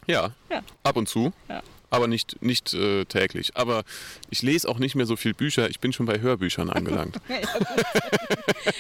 Ja, Ja. ab und zu. Ja. Aber nicht, nicht äh, täglich. Aber ich lese auch nicht mehr so viel Bücher. Ich bin schon bei Hörbüchern (laughs) angelangt.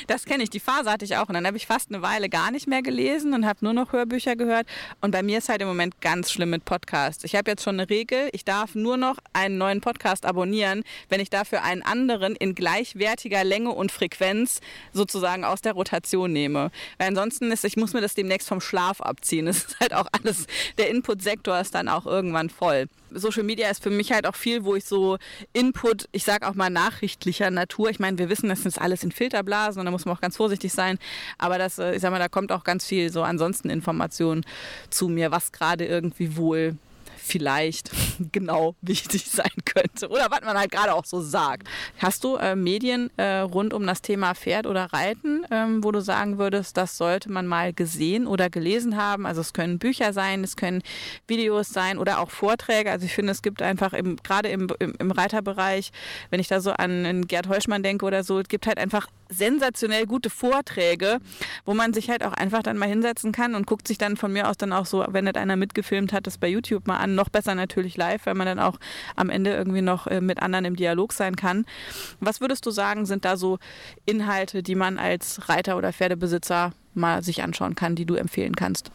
Das kenne ich, die Phase hatte ich auch. Und dann habe ich fast eine Weile gar nicht mehr gelesen und habe nur noch Hörbücher gehört. Und bei mir ist halt im Moment ganz schlimm mit Podcasts. Ich habe jetzt schon eine Regel, ich darf nur noch einen neuen Podcast abonnieren, wenn ich dafür einen anderen in gleichwertiger Länge und Frequenz sozusagen aus der Rotation nehme. Weil ansonsten ist, ich muss mir das demnächst vom Schlaf abziehen. Es ist halt auch alles, der Inputsektor ist dann auch irgendwann voll. Social Media ist für mich halt auch viel, wo ich so Input, ich sage auch mal nachrichtlicher Natur. Ich meine, wir wissen, das ist alles in Filterblasen und da muss man auch ganz vorsichtig sein. Aber das, äh, ich sag mal, da kommt auch ganz viel so ansonsten Information zu mir, was gerade irgendwie wohl vielleicht (laughs) genau wichtig sein könnte oder was man halt gerade auch so sagt. Hast du äh, Medien äh, rund um das Thema Pferd oder Reiten, ähm, wo du sagen würdest, das sollte man mal gesehen oder gelesen haben? Also es können Bücher sein, es können Videos sein oder auch Vorträge. Also ich finde, es gibt einfach gerade im, im, im Reiterbereich, wenn ich da so an, an Gerd Heuschmann denke oder so, es gibt halt einfach sensationell gute Vorträge, wo man sich halt auch einfach dann mal hinsetzen kann und guckt sich dann von mir aus dann auch so, wenn nicht einer mitgefilmt hat, das bei YouTube mal an, noch besser natürlich live, weil man dann auch am Ende irgendwie noch äh, mit anderen im Dialog sein kann. Was würdest du sagen, sind da so Inhalte, die man als Reiter oder Pferdebesitzer mal sich anschauen kann, die du empfehlen kannst?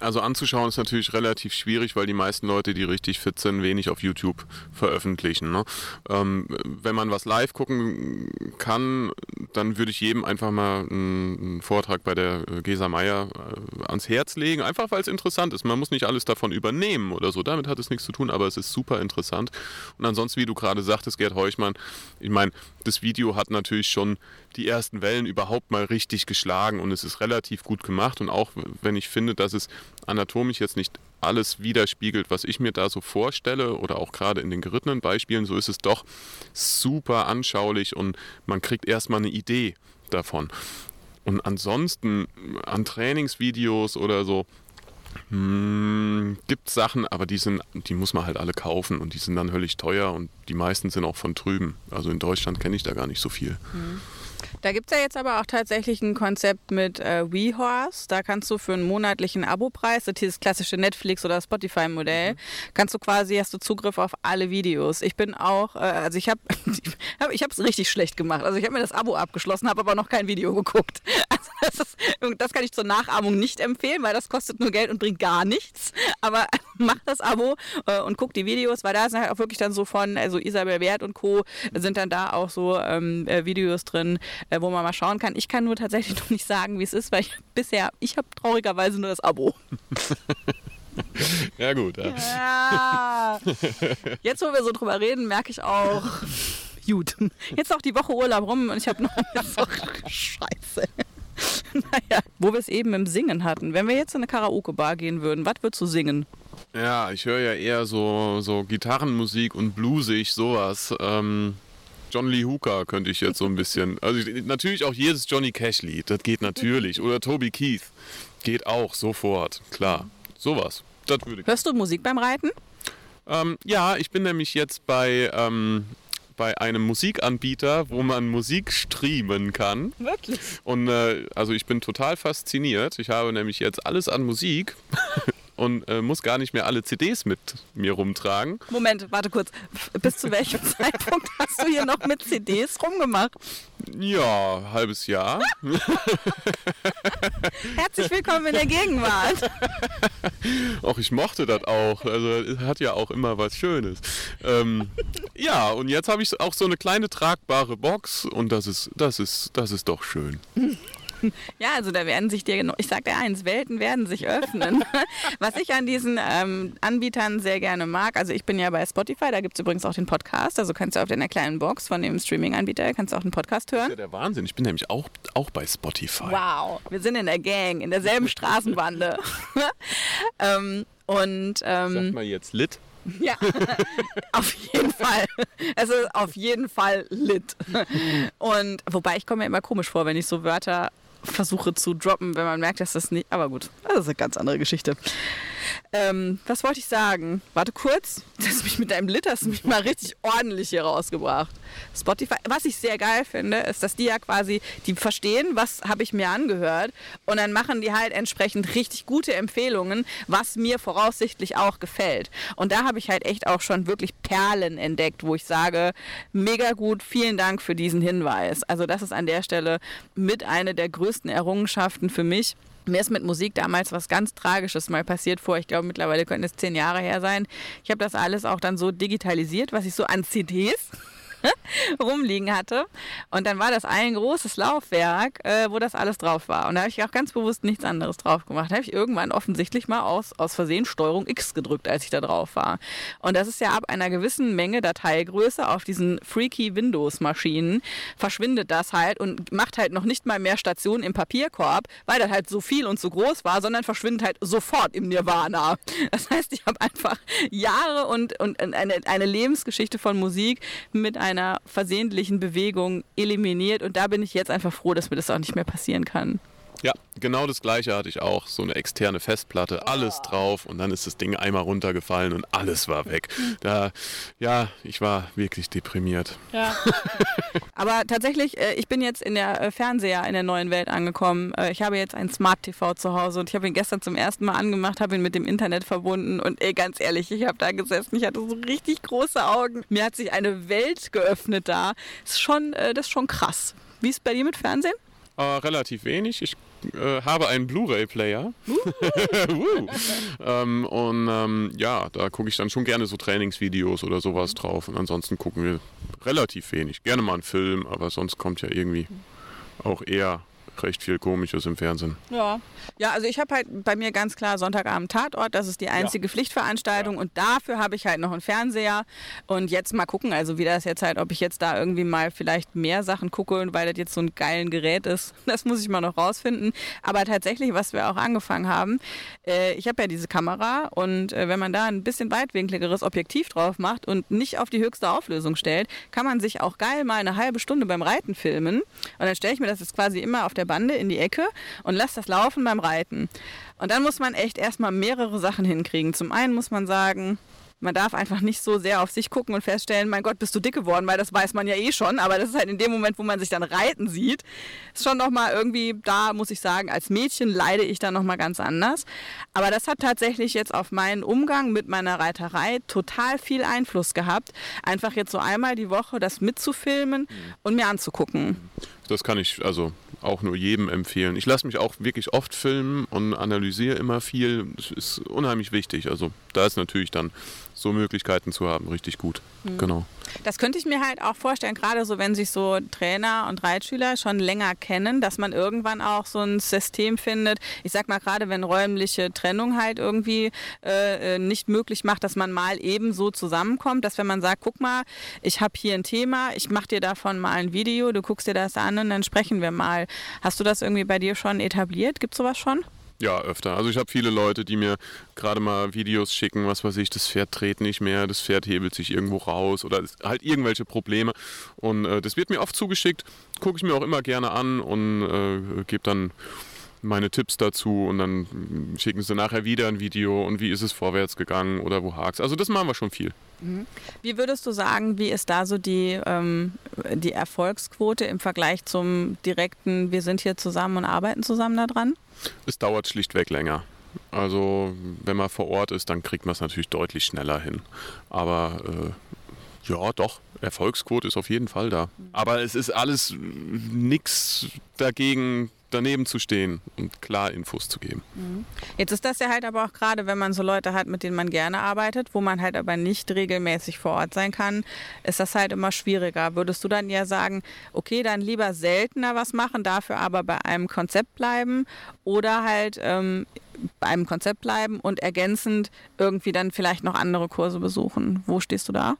Also anzuschauen ist natürlich relativ schwierig, weil die meisten Leute, die richtig fit sind, wenig auf YouTube veröffentlichen. Ne? Ähm, wenn man was live gucken kann, dann würde ich jedem einfach mal einen, Vortrag bei der Gesa Meier äh, ans Herz legen, einfach weil es interessant ist. Man muss nicht alles davon übernehmen oder so, damit hat es nichts zu tun, aber es ist super interessant. Und ansonsten, wie du gerade sagtest, Gerd Heuchmann, ich meine, das Video hat natürlich schon die ersten Wellen überhaupt mal richtig geschlagen und es ist relativ gut gemacht und auch wenn ich finde, dass es anatomisch jetzt nicht alles widerspiegelt, was ich mir da so vorstelle oder auch gerade in den gerittenen Beispielen, so ist es doch super anschaulich und man kriegt erstmal eine Idee davon. Und ansonsten an Trainingsvideos oder so, hm, gibt Sachen, aber die sind, die muss man halt alle kaufen und die sind dann höllisch teuer und die meisten sind auch von drüben. Also in Deutschland kenne ich da gar nicht so viel. Mhm. Da gibt es ja jetzt aber auch tatsächlich ein Konzept mit äh, WeHorse. Da kannst du für einen monatlichen Abopreis, dieses klassische Netflix- oder Spotify-Modell, mhm. kannst du quasi, hast du Zugriff auf alle Videos. Ich bin auch, äh, also ich habe (laughs) ich es richtig schlecht gemacht. Also ich habe mir das Abo abgeschlossen, habe aber noch kein Video geguckt. (laughs) Also das, ist, das kann ich zur Nachahmung nicht empfehlen, weil das kostet nur Geld und bringt gar nichts. Aber (laughs) mach das Abo äh, und guck die Videos, weil da sind halt auch wirklich dann so von, also Isabel Wert und Co. sind dann da auch so ähm, äh, Videos drin, äh, wo man mal schauen kann. Ich kann nur tatsächlich (laughs) noch nicht sagen, wie es ist, weil ich bisher, ich habe traurigerweise nur das Abo. (laughs) ja gut. Ja. ja. Jetzt, wo wir so drüber reden, merke ich auch, gut. Jetzt auch die Woche Urlaub rum und ich habe noch so, Scheiße. naja, wo wir es eben im Singen hatten. Wenn wir jetzt in eine Karaoke-Bar gehen würden, was würdest du singen? Ja, ich höre ja eher so, so Gitarrenmusik und bluesig, sowas. Ähm, John Lee Hooker könnte ich jetzt so ein bisschen. Also natürlich auch jedes Johnny Cash-Lied, das geht natürlich. Oder Toby Keith. Geht auch sofort, klar. Sowas. Das würde ich. Hörst du Musik beim Reiten? Ähm, ja, ich bin nämlich jetzt bei, ähm, bei einem Musikanbieter, wo man Musik streamen kann. Wirklich? Und äh, also ich bin total fasziniert. Ich habe nämlich jetzt alles an Musik (laughs) und äh, muss gar nicht mehr alle CDs mit mir rumtragen. Moment, warte kurz. Bis zu welchem (laughs) Zeitpunkt hast du hier noch mit CDs rumgemacht? Ja, halbes Jahr. (laughs) Herzlich willkommen in der Gegenwart. (laughs) Auch ich mochte das auch. Also es hat ja auch immer was Schönes. Ähm, ja, und jetzt habe ich auch so eine kleine tragbare Box und das ist, das ist, das ist doch schön. (laughs) Ja, also da werden sich dir, ich sag dir eins, Welten werden sich öffnen. (laughs) Was ich an diesen ähm, Anbietern sehr gerne mag, also ich bin ja bei Spotify, da gibt es übrigens auch den Podcast, also kannst du auf deiner kleinen Box von dem Streaming-Anbieter, kannst du auch einen Podcast hören. Das ist ja der Wahnsinn, ich bin nämlich auch, auch bei Spotify. Wow, wir sind in der Gang, in derselben Straßenbande. (laughs) ähm, und ähm, Sag mal jetzt Lit. Ja, auf jeden Fall. Es ist auf jeden Fall lit. Und wobei ich komme mir immer komisch vor, wenn ich so Wörter versuche zu droppen, wenn man merkt, dass das nicht. Aber gut, das ist eine ganz andere Geschichte. Ähm, was wollte ich sagen? Warte kurz. (laughs) Das mich mit deinem Lit hast mich mal richtig ordentlich hier rausgebracht. Spotify, was ich sehr geil finde, ist, dass die ja quasi, die verstehen, was habe ich mir angehört und dann machen die halt entsprechend richtig gute Empfehlungen, was mir voraussichtlich auch gefällt. Und da habe ich halt echt auch schon wirklich Perlen entdeckt, wo ich sage, mega gut, vielen Dank für diesen Hinweis. Also das ist an der Stelle mit einer der größten Errungenschaften für mich mir ist mit Musik damals was ganz Tragisches mal passiert vor. Ich glaube, mittlerweile könnten es zehn Jahre her sein. Ich habe das alles auch dann so digitalisiert, was ich so an CDs (laughs) rumliegen hatte. Und dann war das ein großes Laufwerk, äh, wo das alles drauf war. Und da habe ich auch ganz bewusst nichts anderes drauf gemacht. Da habe ich irgendwann offensichtlich mal aus, aus Versehen Steuerung X gedrückt, als ich da drauf war. Und das ist ja ab einer gewissen Menge Dateigröße auf diesen freaky Windows-Maschinen verschwindet das halt und macht halt noch nicht mal mehr Stationen im Papierkorb, weil das halt so viel und so groß war, sondern verschwindet halt sofort im Nirvana. (laughs) Das heißt, ich habe einfach Jahre und, und eine, eine Lebensgeschichte von Musik mit einem einer versehentlichen Bewegung eliminiert und da bin ich jetzt einfach froh, dass mir das auch nicht mehr passieren kann. Ja, genau das gleiche hatte ich auch. So eine externe Festplatte, oh. alles drauf und dann ist das Ding einmal runtergefallen und alles war weg. (laughs) Da, ja, ich war wirklich deprimiert. Ja. (laughs) Aber tatsächlich, äh, ich bin jetzt in der äh, Fernseher in der neuen Welt angekommen. Äh, ich habe jetzt ein Smart TV zu Hause und ich habe ihn gestern zum ersten Mal angemacht, habe ihn mit dem Internet verbunden und ey, ganz ehrlich, ich habe da gesessen, ich hatte so richtig große Augen. Mir hat sich eine Welt geöffnet da. Das ist schon, das ist schon krass. Wie ist es bei dir mit Fernsehen? Äh, relativ wenig. Ich äh, habe einen Blu-ray-Player. (laughs) ähm, und ähm, ja, da gucke ich dann schon gerne so Trainingsvideos oder sowas drauf. Und ansonsten gucken wir relativ wenig. Gerne mal einen Film, aber sonst kommt ja irgendwie auch eher recht viel Komisches im Fernsehen. Ja, ja also ich habe halt bei mir ganz klar Sonntagabend Tatort, das ist die einzige ja. Pflichtveranstaltung ja. und dafür habe ich halt noch einen Fernseher und jetzt mal gucken, also wie das jetzt halt, ob ich jetzt da irgendwie mal vielleicht mehr Sachen gucke, weil das jetzt so ein geilen Gerät ist, (laughs) das muss ich mal noch rausfinden. Aber tatsächlich, was wir auch angefangen haben, äh, ich habe ja diese Kamera und äh, wenn man da ein bisschen weitwinkligeres Objektiv drauf macht und nicht auf die höchste Auflösung stellt, kann man sich auch geil mal eine halbe Stunde beim Reiten filmen und dann stelle ich mir das jetzt quasi immer auf der Bande in die Ecke und lasse das laufen beim Reiten. Und dann muss man echt erstmal mehrere Sachen hinkriegen. Zum einen muss man sagen, man darf einfach nicht so sehr auf sich gucken und feststellen, mein Gott, bist du dick geworden, weil das weiß man ja eh schon, aber das ist halt in dem Moment, wo man sich dann reiten sieht, ist schon nochmal irgendwie, da muss ich sagen, als Mädchen leide ich dann nochmal ganz anders. Aber das hat tatsächlich jetzt auf meinen Umgang mit meiner Reiterei total viel Einfluss gehabt, einfach jetzt so einmal die Woche das mitzufilmen und mir anzugucken. Das kann ich also auch nur jedem empfehlen. Ich lasse mich auch wirklich oft filmen und analysiere immer viel. Das ist unheimlich wichtig. Also da ist natürlich dann so Möglichkeiten zu haben, richtig gut. Mhm. Genau. Das könnte ich mir halt auch vorstellen, gerade so, wenn sich so Trainer und Reitschüler schon länger kennen, dass man irgendwann auch so ein System findet. Ich sag mal, gerade wenn räumliche Trennung halt irgendwie äh, äh nicht möglich macht, dass man mal eben so zusammenkommt, dass wenn man sagt, guck mal, ich habe hier ein Thema, ich mache dir davon mal ein Video, du guckst dir das an und dann sprechen wir mal. Hast du das irgendwie bei dir schon etabliert? Gibt es sowas schon? Ja, öfter. Also ich habe viele Leute, die mir gerade mal Videos schicken, was weiß ich, das Pferd dreht nicht mehr, das Pferd hebelt sich irgendwo raus oder halt irgendwelche Probleme. Und äh, das wird mir oft zugeschickt, gucke ich mir auch immer gerne an und äh, gebe dann meine Tipps dazu und dann schicken sie nachher wieder ein Video und wie ist es vorwärts gegangen oder wo hakt Also das machen wir schon viel. Mhm. Wie würdest du sagen, wie ist da so die, ähm, die Erfolgsquote im Vergleich zum direkten, wir sind hier zusammen und arbeiten zusammen daran? Es dauert schlichtweg länger. Also wenn man vor Ort ist, dann kriegt man es natürlich deutlich schneller hin. Aber äh, ja, doch, Erfolgsquote ist auf jeden Fall da. Aber es ist alles nichts dagegen, daneben zu stehen und klar Infos zu geben. Mhm. Jetzt ist das ja halt aber auch gerade, wenn man so Leute hat, mit denen man gerne arbeitet, wo man halt aber nicht regelmäßig vor Ort sein kann, ist das halt immer schwieriger. Würdest du dann ja sagen, okay, dann lieber seltener was machen, dafür aber bei einem Konzept bleiben oder halt ähm, bei einem Konzept bleiben und ergänzend irgendwie dann vielleicht noch andere Kurse besuchen? Wo stehst du da?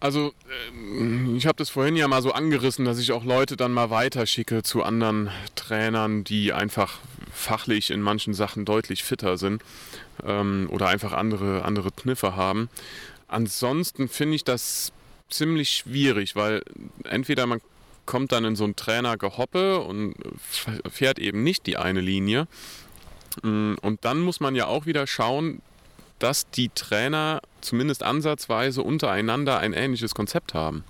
Also äh, ich habe das vorhin ja mal so angerissen, dass ich auch Leute dann mal weiterschicke zu anderen Trainern, die einfach fachlich in manchen Sachen deutlich fitter sind ähm, oder einfach andere, andere Kniffe haben. Ansonsten finde ich das ziemlich schwierig, weil entweder man kommt dann in so ein Trainergehoppe und fährt eben nicht die eine Linie. Mm, und dann muss man ja auch wieder schauen, dass die Trainer zumindest ansatzweise untereinander ein ähnliches Konzept haben.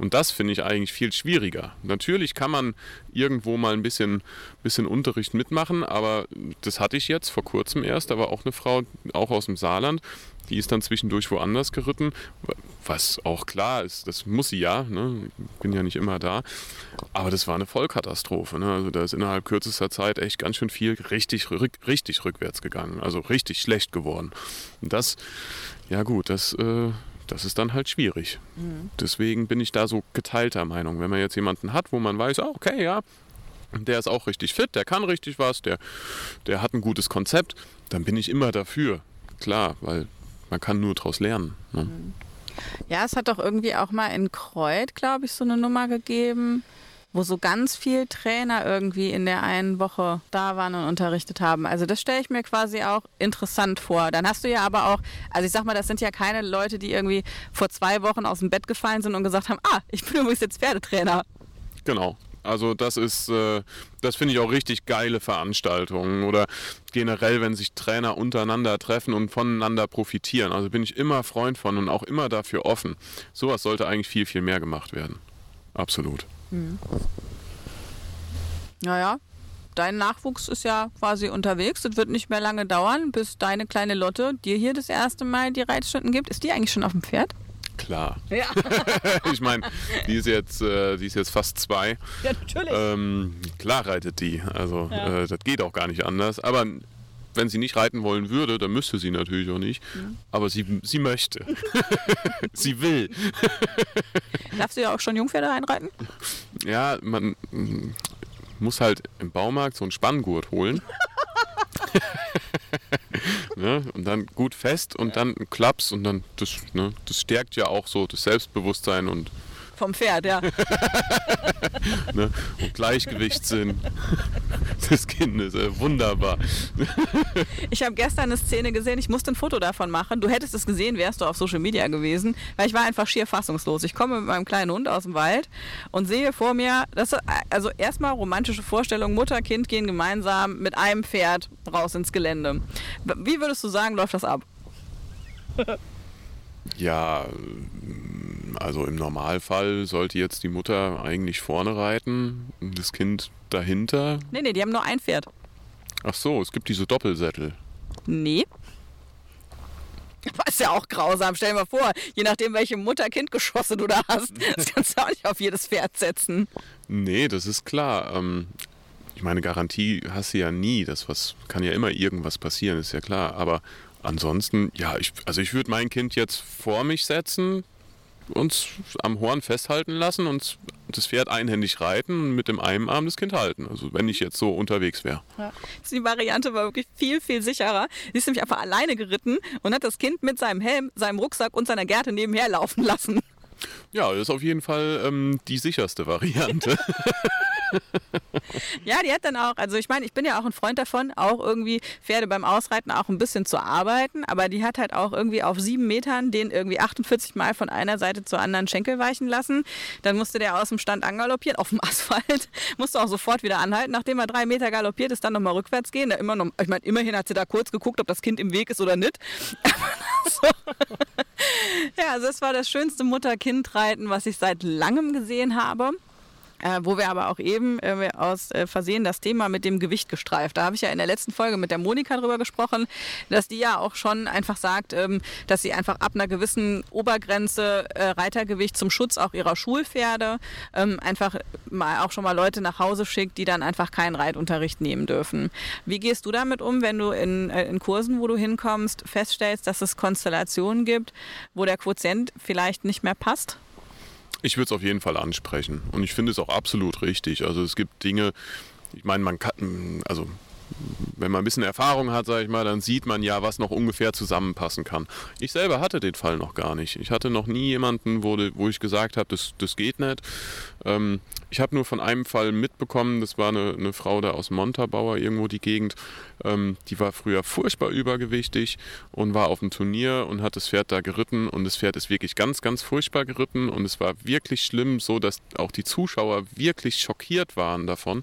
Und das finde ich eigentlich viel schwieriger. Natürlich kann man irgendwo mal ein bisschen, bisschen Unterricht mitmachen, aber das hatte ich jetzt vor kurzem erst. Da war auch eine Frau, auch aus dem Saarland, die ist dann zwischendurch woanders geritten, was auch klar ist, das muss sie ja, ne? ich bin ja nicht immer da. Aber das war eine Vollkatastrophe. Ne? Also da ist innerhalb kürzester Zeit echt ganz schön viel richtig, richtig rückwärts gegangen, also richtig schlecht geworden. Und das, ja gut, das, äh, das ist dann halt schwierig. Mhm. Deswegen bin ich da so geteilter Meinung. Wenn man jetzt jemanden hat, wo man weiß, ah, okay, ja, der ist auch richtig fit, der kann richtig was, der, der hat ein gutes Konzept, dann bin ich immer dafür. Klar, weil man kann nur daraus lernen. Ne? Mhm. Ja, es hat doch irgendwie auch mal in Kreuth, glaube ich, so eine Nummer gegeben, wo so ganz viele Trainer irgendwie in der einen Woche da waren und unterrichtet haben. Also das stelle ich mir quasi auch interessant vor. Dann hast du ja aber auch, also ich sag mal, das sind ja keine Leute, die irgendwie vor zwei Wochen aus dem Bett gefallen sind und gesagt haben, ah, ich bin (laughs) übrigens jetzt Pferdetrainer. Genau. Also das ist, äh, das finde ich auch richtig geile Veranstaltungen oder generell, wenn sich Trainer untereinander treffen und voneinander profitieren. Also bin ich immer Freund von und auch immer dafür offen. Sowas sollte eigentlich viel, viel mehr gemacht werden. Absolut. Mhm. Naja, dein Nachwuchs ist ja quasi unterwegs. Es wird nicht mehr lange dauern, bis deine kleine Lotte dir hier das erste Mal die Reitstunden gibt. Ist die eigentlich schon auf dem Pferd? Klar. Ja. (laughs) ich meine, die ist jetzt, äh, die ist jetzt fast zwei. Ja, natürlich. Ähm, klar reitet die. Also ja. äh, das geht auch gar nicht anders. Aber wenn sie nicht reiten wollen würde, dann müsste sie natürlich auch nicht. Mhm. Aber sie, sie möchte. (laughs) sie will. Darfst du ja auch schon Jungpferde einreiten? Ja, man mm, muss halt im Baumarkt so einen Spanngurt holen. (laughs) ne? Und dann gut fest und dann ein Klaps und dann das, ne? das stärkt ja auch so das Selbstbewusstsein und vom Pferd, ja. (laughs) ne? Und Gleichgewichtssinn (laughs) des Kindes, äh, wunderbar. (laughs) ich habe gestern eine Szene gesehen, ich musste ein Foto davon machen. Du hättest es gesehen, wärst du auf Social Media gewesen, weil ich war einfach schier fassungslos. Ich komme mit meinem kleinen Hund aus dem Wald und sehe vor mir, das, also erstmal romantische Vorstellung, Mutter, Kind gehen gemeinsam mit einem Pferd raus ins Gelände. Wie würdest du sagen, läuft das ab? Ja, also im Normalfall sollte jetzt die Mutter eigentlich vorne reiten und das Kind dahinter. Nee, nee, die haben nur ein Pferd. Ach so, es gibt diese Doppelsättel. Nee. Das ist ja auch grausam. Stell dir mal vor, je nachdem, welche Mutter-Kind-Geschosse du da hast, (laughs) das kannst du auch nicht auf jedes Pferd setzen. Nee, das ist klar. Ähm, ich meine, Garantie hast du ja nie. Das was, kann ja immer irgendwas passieren, ist ja klar. Aber ansonsten, ja, ich, also ich würde mein Kind jetzt vor mich setzen, uns am Horn festhalten lassen und das Pferd einhändig reiten und mit dem einen Arm das Kind halten. Also wenn ich jetzt so unterwegs wäre. Ja. Die Variante war wirklich viel, viel sicherer. Sie ist nämlich einfach alleine geritten und hat das Kind mit seinem Helm, seinem Rucksack und seiner Gerte nebenher laufen lassen. Ja, das ist auf jeden Fall ähm, die sicherste Variante. (laughs) (laughs) ja, die hat dann auch, also ich meine, ich bin ja auch ein Freund davon, auch irgendwie Pferde beim Ausreiten auch ein bisschen zu arbeiten, aber die hat halt auch irgendwie auf sieben Metern den irgendwie 48 Mal von einer Seite zur anderen Schenkel weichen lassen. Dann musste der aus dem Stand angaloppieren, auf dem (laughs) Asphalt, musste auch sofort wieder anhalten, nachdem er drei Meter galoppiert ist, dann nochmal rückwärts gehen. Da immer noch, ich meine, immerhin hat sie da kurz geguckt, ob das Kind im Weg ist oder nicht. (laughs) ja, also das war das schönste Mutter-Kind-Reiten, was ich seit langem gesehen habe. Äh, wo wir aber auch eben äh, aus äh, Versehen das Thema mit dem Gewicht gestreift. Da habe ich ja in der letzten Folge mit der Monika drüber gesprochen, dass die ja auch schon einfach sagt, ähm, dass sie einfach ab einer gewissen Obergrenze äh, Reitergewicht zum Schutz auch ihrer Schulpferde ähm, einfach mal auch schon mal Leute nach Hause schickt, die dann einfach keinen Reitunterricht nehmen dürfen. Wie gehst du damit um, wenn du in, äh, in Kursen, wo du hinkommst, feststellst, dass es Konstellationen gibt, wo der Quotient vielleicht nicht mehr passt? Ich würde es auf jeden Fall ansprechen und ich finde es auch absolut richtig. Also es gibt Dinge, ich meine, man kann, also wenn man ein bisschen Erfahrung hat, sage ich mal, dann sieht man ja, was noch ungefähr zusammenpassen kann. Ich selber hatte den Fall noch gar nicht. Ich hatte noch nie jemanden, wo, wo ich gesagt habe, das, das geht nicht. Ähm, ich habe nur von einem Fall mitbekommen, das war eine, eine Frau da aus Montabaur, irgendwo die Gegend, ähm, die war früher furchtbar übergewichtig und war auf dem Turnier und hat das Pferd da geritten und das Pferd ist wirklich ganz, ganz furchtbar geritten und es war wirklich schlimm, so dass auch die Zuschauer wirklich schockiert waren davon.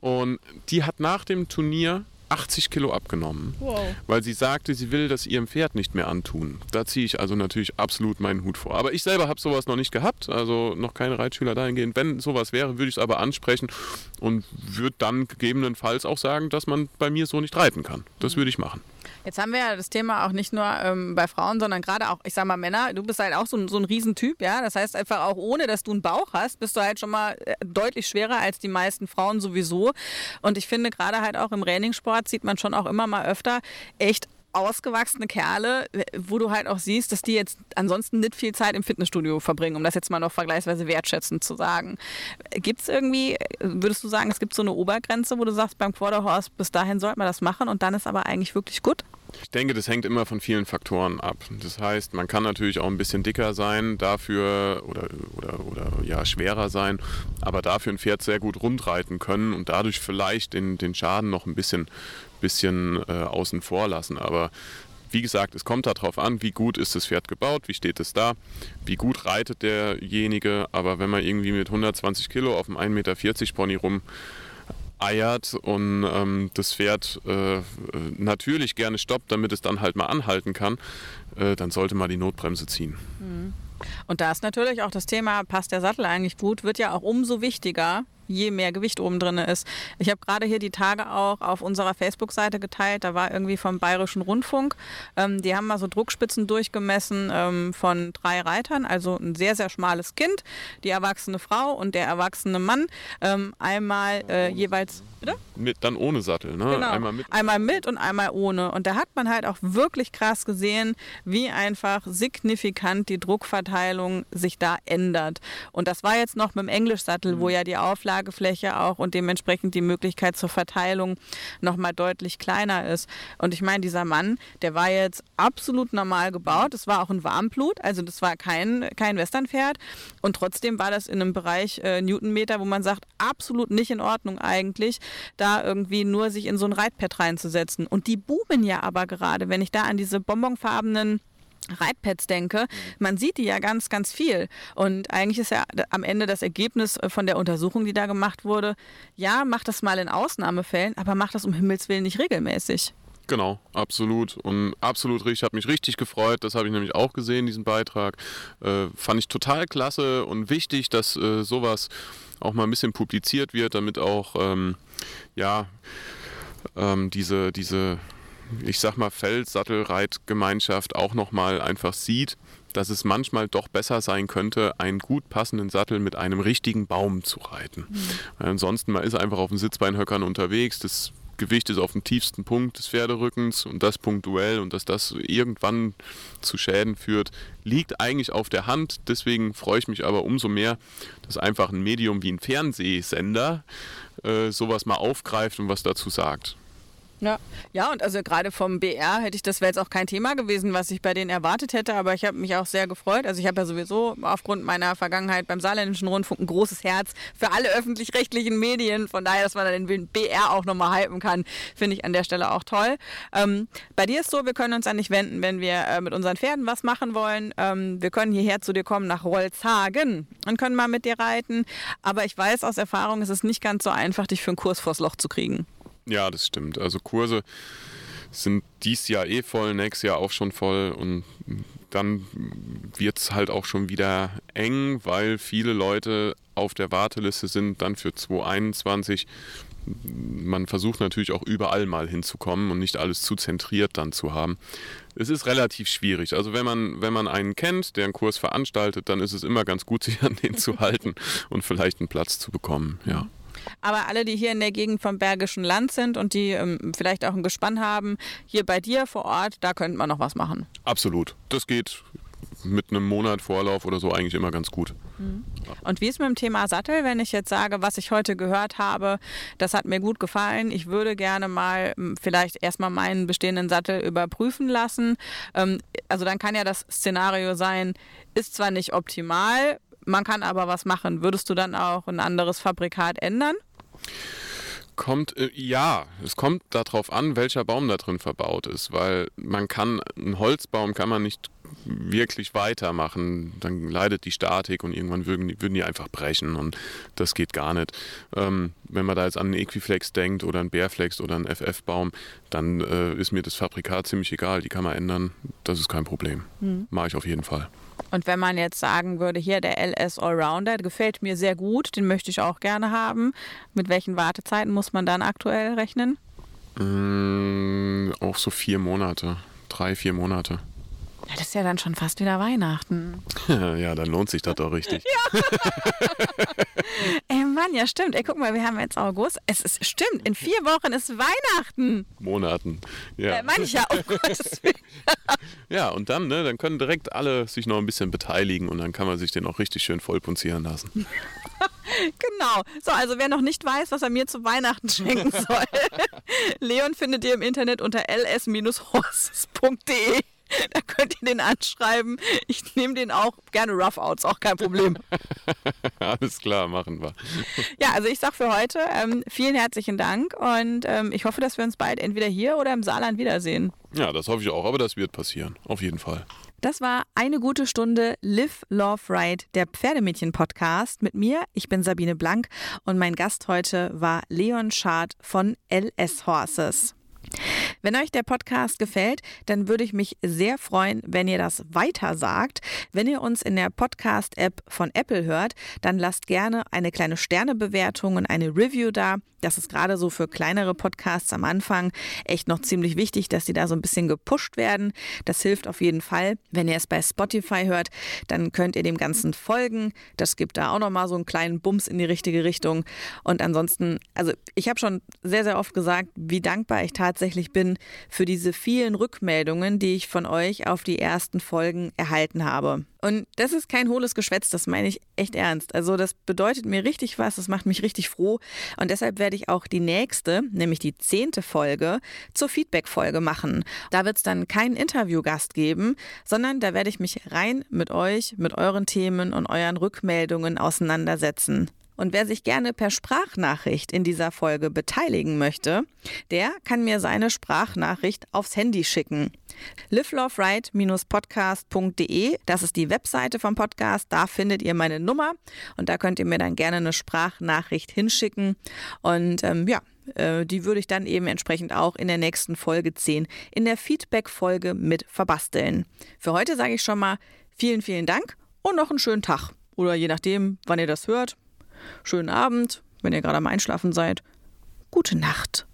Und die hat nach dem Turnier 80 Kilo abgenommen, wow. weil sie sagte, sie will das ihrem Pferd nicht mehr antun. Da ziehe ich also natürlich absolut meinen Hut vor. Aber ich selber habe sowas noch nicht gehabt, also noch keine Reitschüler dahingehend. Wenn sowas wäre, würde ich es aber ansprechen und würde dann gegebenenfalls auch sagen, dass man bei mir so nicht reiten kann. Das würde ich machen. Jetzt haben wir ja das Thema auch nicht nur ähm, bei Frauen, sondern gerade auch, ich sag mal, Männer. Du bist halt auch so ein, so ein Riesentyp, ja. Das heißt einfach auch ohne, dass du einen Bauch hast, bist du halt schon mal äh, deutlich schwerer als die meisten Frauen sowieso. Und ich finde gerade halt auch im Trainingssport sieht man schon auch immer mal öfter echt ausgewachsene Kerle, wo du halt auch siehst, dass die jetzt ansonsten nicht viel Zeit im Fitnessstudio verbringen, um das jetzt mal noch vergleichsweise wertschätzend zu sagen. Gibt es irgendwie, würdest du sagen, es gibt so eine Obergrenze, wo du sagst, beim Quarterhorse, bis dahin sollte man das machen und dann ist aber eigentlich wirklich gut? Ich denke, das hängt immer von vielen Faktoren ab. Das heißt, man kann natürlich auch ein bisschen dicker sein, dafür oder, oder, oder ja, schwerer sein, aber dafür ein Pferd sehr gut rundreiten können und dadurch vielleicht den, den Schaden noch ein bisschen bisschen äh, außen vor lassen. Aber wie gesagt, es kommt darauf an, wie gut ist das Pferd gebaut, wie steht es da, wie gut reitet derjenige. Aber wenn man irgendwie mit 120 Kilo auf einem 1,40 Meter Pony rum eiert und ähm, das Pferd äh, natürlich gerne stoppt, damit es dann halt mal anhalten kann, äh, dann sollte man die Notbremse ziehen. Mhm. Und da ist natürlich auch das Thema, passt der Sattel eigentlich gut, wird ja auch umso wichtiger, je mehr Gewicht oben drin ist. Ich habe gerade hier die Tage auch auf unserer Facebook-Seite geteilt, da war irgendwie vom Bayerischen Rundfunk, ähm, die haben mal so Druckspitzen durchgemessen ähm, von drei Reitern, also ein sehr, sehr schmales Kind, die erwachsene Frau und der erwachsene Mann, ähm, einmal äh, jeweils Bitte? Mit, dann ohne Sattel, ne? Genau. Einmal mit. Einmal mit und einmal ohne. Und da hat man halt auch wirklich krass gesehen, wie einfach signifikant die Druckverteilung sich da ändert. Und das war jetzt noch mit dem Englischsattel, mhm. wo ja die Auflagefläche auch und dementsprechend die Möglichkeit zur Verteilung nochmal deutlich kleiner ist. Und ich meine, dieser Mann, der war jetzt absolut normal gebaut. Es war auch ein Warmblut, also das war kein, kein Westernpferd. Und trotzdem war das in einem Bereich äh, Newtonmeter, wo man sagt, absolut nicht in Ordnung eigentlich da irgendwie nur sich in so ein Reitpad reinzusetzen. Und die boomen ja aber gerade, wenn ich da an diese bonbonfarbenen Reitpads denke, man sieht die ja ganz, ganz viel. Und eigentlich ist ja am Ende das Ergebnis von der Untersuchung, die da gemacht wurde, ja, mach das mal in Ausnahmefällen, aber mach das um Himmels Willen nicht regelmäßig. Genau, absolut. Und absolut richtig, hat mich richtig gefreut. Das habe ich nämlich auch gesehen, diesen Beitrag. Äh, fand ich total klasse und wichtig, dass äh, sowas auch mal ein bisschen publiziert wird, damit auch ähm, ja, ähm, diese, diese, ich sag mal, Feldsattelreitgemeinschaft auch nochmal einfach sieht, dass es manchmal doch besser sein könnte, einen gut passenden Sattel mit einem richtigen Baum zu reiten. Mhm. Ansonsten, man ist einfach auf den Sitzbeinhöckern unterwegs, das Gewicht ist auf dem tiefsten Punkt des Pferderückens und das punktuell und dass das irgendwann zu Schäden führt, liegt eigentlich auf der Hand. Deswegen freue ich mich aber umso mehr, dass einfach ein Medium wie ein Fernsehsender äh, sowas mal aufgreift und was dazu sagt. Ja, ja und also gerade vom BR hätte ich, das wäre jetzt auch kein Thema gewesen, was ich bei denen erwartet hätte, aber ich habe mich auch sehr gefreut. Also ich habe ja sowieso aufgrund meiner Vergangenheit beim Saarländischen Rundfunk ein großes Herz für alle öffentlich-rechtlichen Medien. Von daher, dass man den BR auch nochmal hypen kann, finde ich an der Stelle auch toll. Ähm, bei dir ist so, wir können uns an dich wenden, wenn wir äh, mit unseren Pferden was machen wollen. Ähm, wir können hierher zu dir kommen nach Rolzhagen und können mal mit dir reiten. Aber ich weiß aus Erfahrung, es ist nicht ganz so einfach, dich für einen Kurs vors Loch zu kriegen. Ja, das stimmt. Also Kurse sind dies Jahr eh voll, nächstes Jahr auch schon voll und dann wird es halt auch schon wieder eng, weil viele Leute auf der Warteliste sind dann für 2021. Man versucht natürlich auch überall mal hinzukommen und nicht alles zu zentriert dann zu haben. Es ist relativ schwierig. Also wenn man, wenn man einen kennt, der einen Kurs veranstaltet, dann ist es immer ganz gut, (laughs) sich an den zu halten und vielleicht einen Platz zu bekommen. Ja. Aber alle, die hier in der Gegend vom Bergischen Land sind und die ähm, vielleicht auch ein Gespann haben, hier bei dir vor Ort, da könnte man noch was machen. Absolut. Das geht mit einem Monat Vorlauf oder so eigentlich immer ganz gut. Mhm. Und wie ist mit dem Thema Sattel, wenn ich jetzt sage, was ich heute gehört habe, das hat mir gut gefallen, ich würde gerne mal vielleicht erstmal meinen bestehenden Sattel überprüfen lassen. Ähm, also dann kann ja das Szenario sein, ist zwar nicht optimal, man kann aber was machen. Würdest du dann auch ein anderes Fabrikat ändern? Kommt, äh, ja, es kommt darauf an, welcher Baum da drin verbaut ist, weil man kann, einen Holzbaum kann man nicht wirklich weitermachen, dann leidet die Statik und irgendwann würden die, würden die einfach brechen und das geht gar nicht. Ähm, wenn man da jetzt an einen Equiflex denkt oder einen Bärflex oder einen FF-Baum, dann äh, ist mir das Fabrikat ziemlich egal, die kann man ändern, das ist kein Problem. Mhm. Mache ich auf jeden Fall. Und wenn man jetzt sagen würde, hier der LS Allrounder, gefällt mir sehr gut, den möchte ich auch gerne haben. Mit welchen Wartezeiten muss man dann aktuell rechnen? Mmh, auch so vier Monate, drei, vier Monate. Ja, das ist ja dann schon fast wieder Weihnachten. (laughs) ja, dann lohnt sich das doch richtig. (laughs) (laughs) ja. Mann, ja stimmt. Ey, guck mal, wir haben jetzt August. Es ist stimmt, in vier Wochen ist Weihnachten. Monaten. Ja. Äh, meine ich ja, oh (laughs) Gottes Willen. ja, und dann, ne, dann können direkt alle sich noch ein bisschen beteiligen und dann kann man sich den auch richtig schön vollpunzieren lassen. (laughs) genau. So, also wer noch nicht weiß, was er mir zu Weihnachten schenken (laughs) soll, Leon findet ihr im Internet unter ls-horses.de. (laughs) da könnt ihr den anschreiben. Ich nehme den auch gerne Rough Outs, auch kein Problem. (laughs) Alles klar, machen wir. Ja, also ich sag für heute ähm, vielen herzlichen Dank und ähm, ich hoffe, dass wir uns bald entweder hier oder im Saarland wiedersehen. Ja, das hoffe ich auch, aber das wird passieren. Auf jeden Fall. Das war eine gute Stunde Live, Love, Ride, der Pferdemädchen-Podcast mit mir. Ich bin Sabine Blank und mein Gast heute war Leon Schad von LS Horses. Wenn euch der Podcast gefällt, dann würde ich mich sehr freuen, wenn ihr das weiter sagt. Wenn ihr uns in der Podcast-App von Apple hört, dann lasst gerne eine kleine Sternebewertung und eine Review da. Das ist gerade so für kleinere Podcasts am Anfang echt noch ziemlich wichtig, dass die da so ein bisschen gepusht werden. Das hilft auf jeden Fall. Wenn ihr es bei Spotify hört, dann könnt ihr dem Ganzen folgen. Das gibt da auch nochmal so einen kleinen Bums in die richtige Richtung. Und ansonsten, also ich habe schon sehr, sehr oft gesagt, wie dankbar ich tatsächlich bin für diese vielen Rückmeldungen, die ich von euch auf die ersten Folgen erhalten habe. Und das ist kein hohles Geschwätz, das meine ich echt ernst. Also das bedeutet mir richtig was, das macht mich richtig froh. Und deshalb werde ich auch die nächste, nämlich die zehnte Folge, zur Feedback-Folge machen. Da wird es dann keinen Interviewgast geben, sondern da werde ich mich rein mit euch, mit euren Themen und euren Rückmeldungen auseinandersetzen. Und wer sich gerne per Sprachnachricht in dieser Folge beteiligen möchte, der kann mir seine Sprachnachricht aufs Handy schicken. liveloveright-podcast.de, das ist die Webseite vom Podcast, da findet ihr meine Nummer und da könnt ihr mir dann gerne eine Sprachnachricht hinschicken. Und ähm, ja, äh, die würde ich dann eben entsprechend auch in der nächsten Folge 10 in der Feedback-Folge mit verbasteln. Für heute sage ich schon mal vielen, vielen Dank und noch einen schönen Tag. Oder je nachdem, wann ihr das hört. Schönen Abend, wenn ihr gerade am Einschlafen seid. Gute Nacht.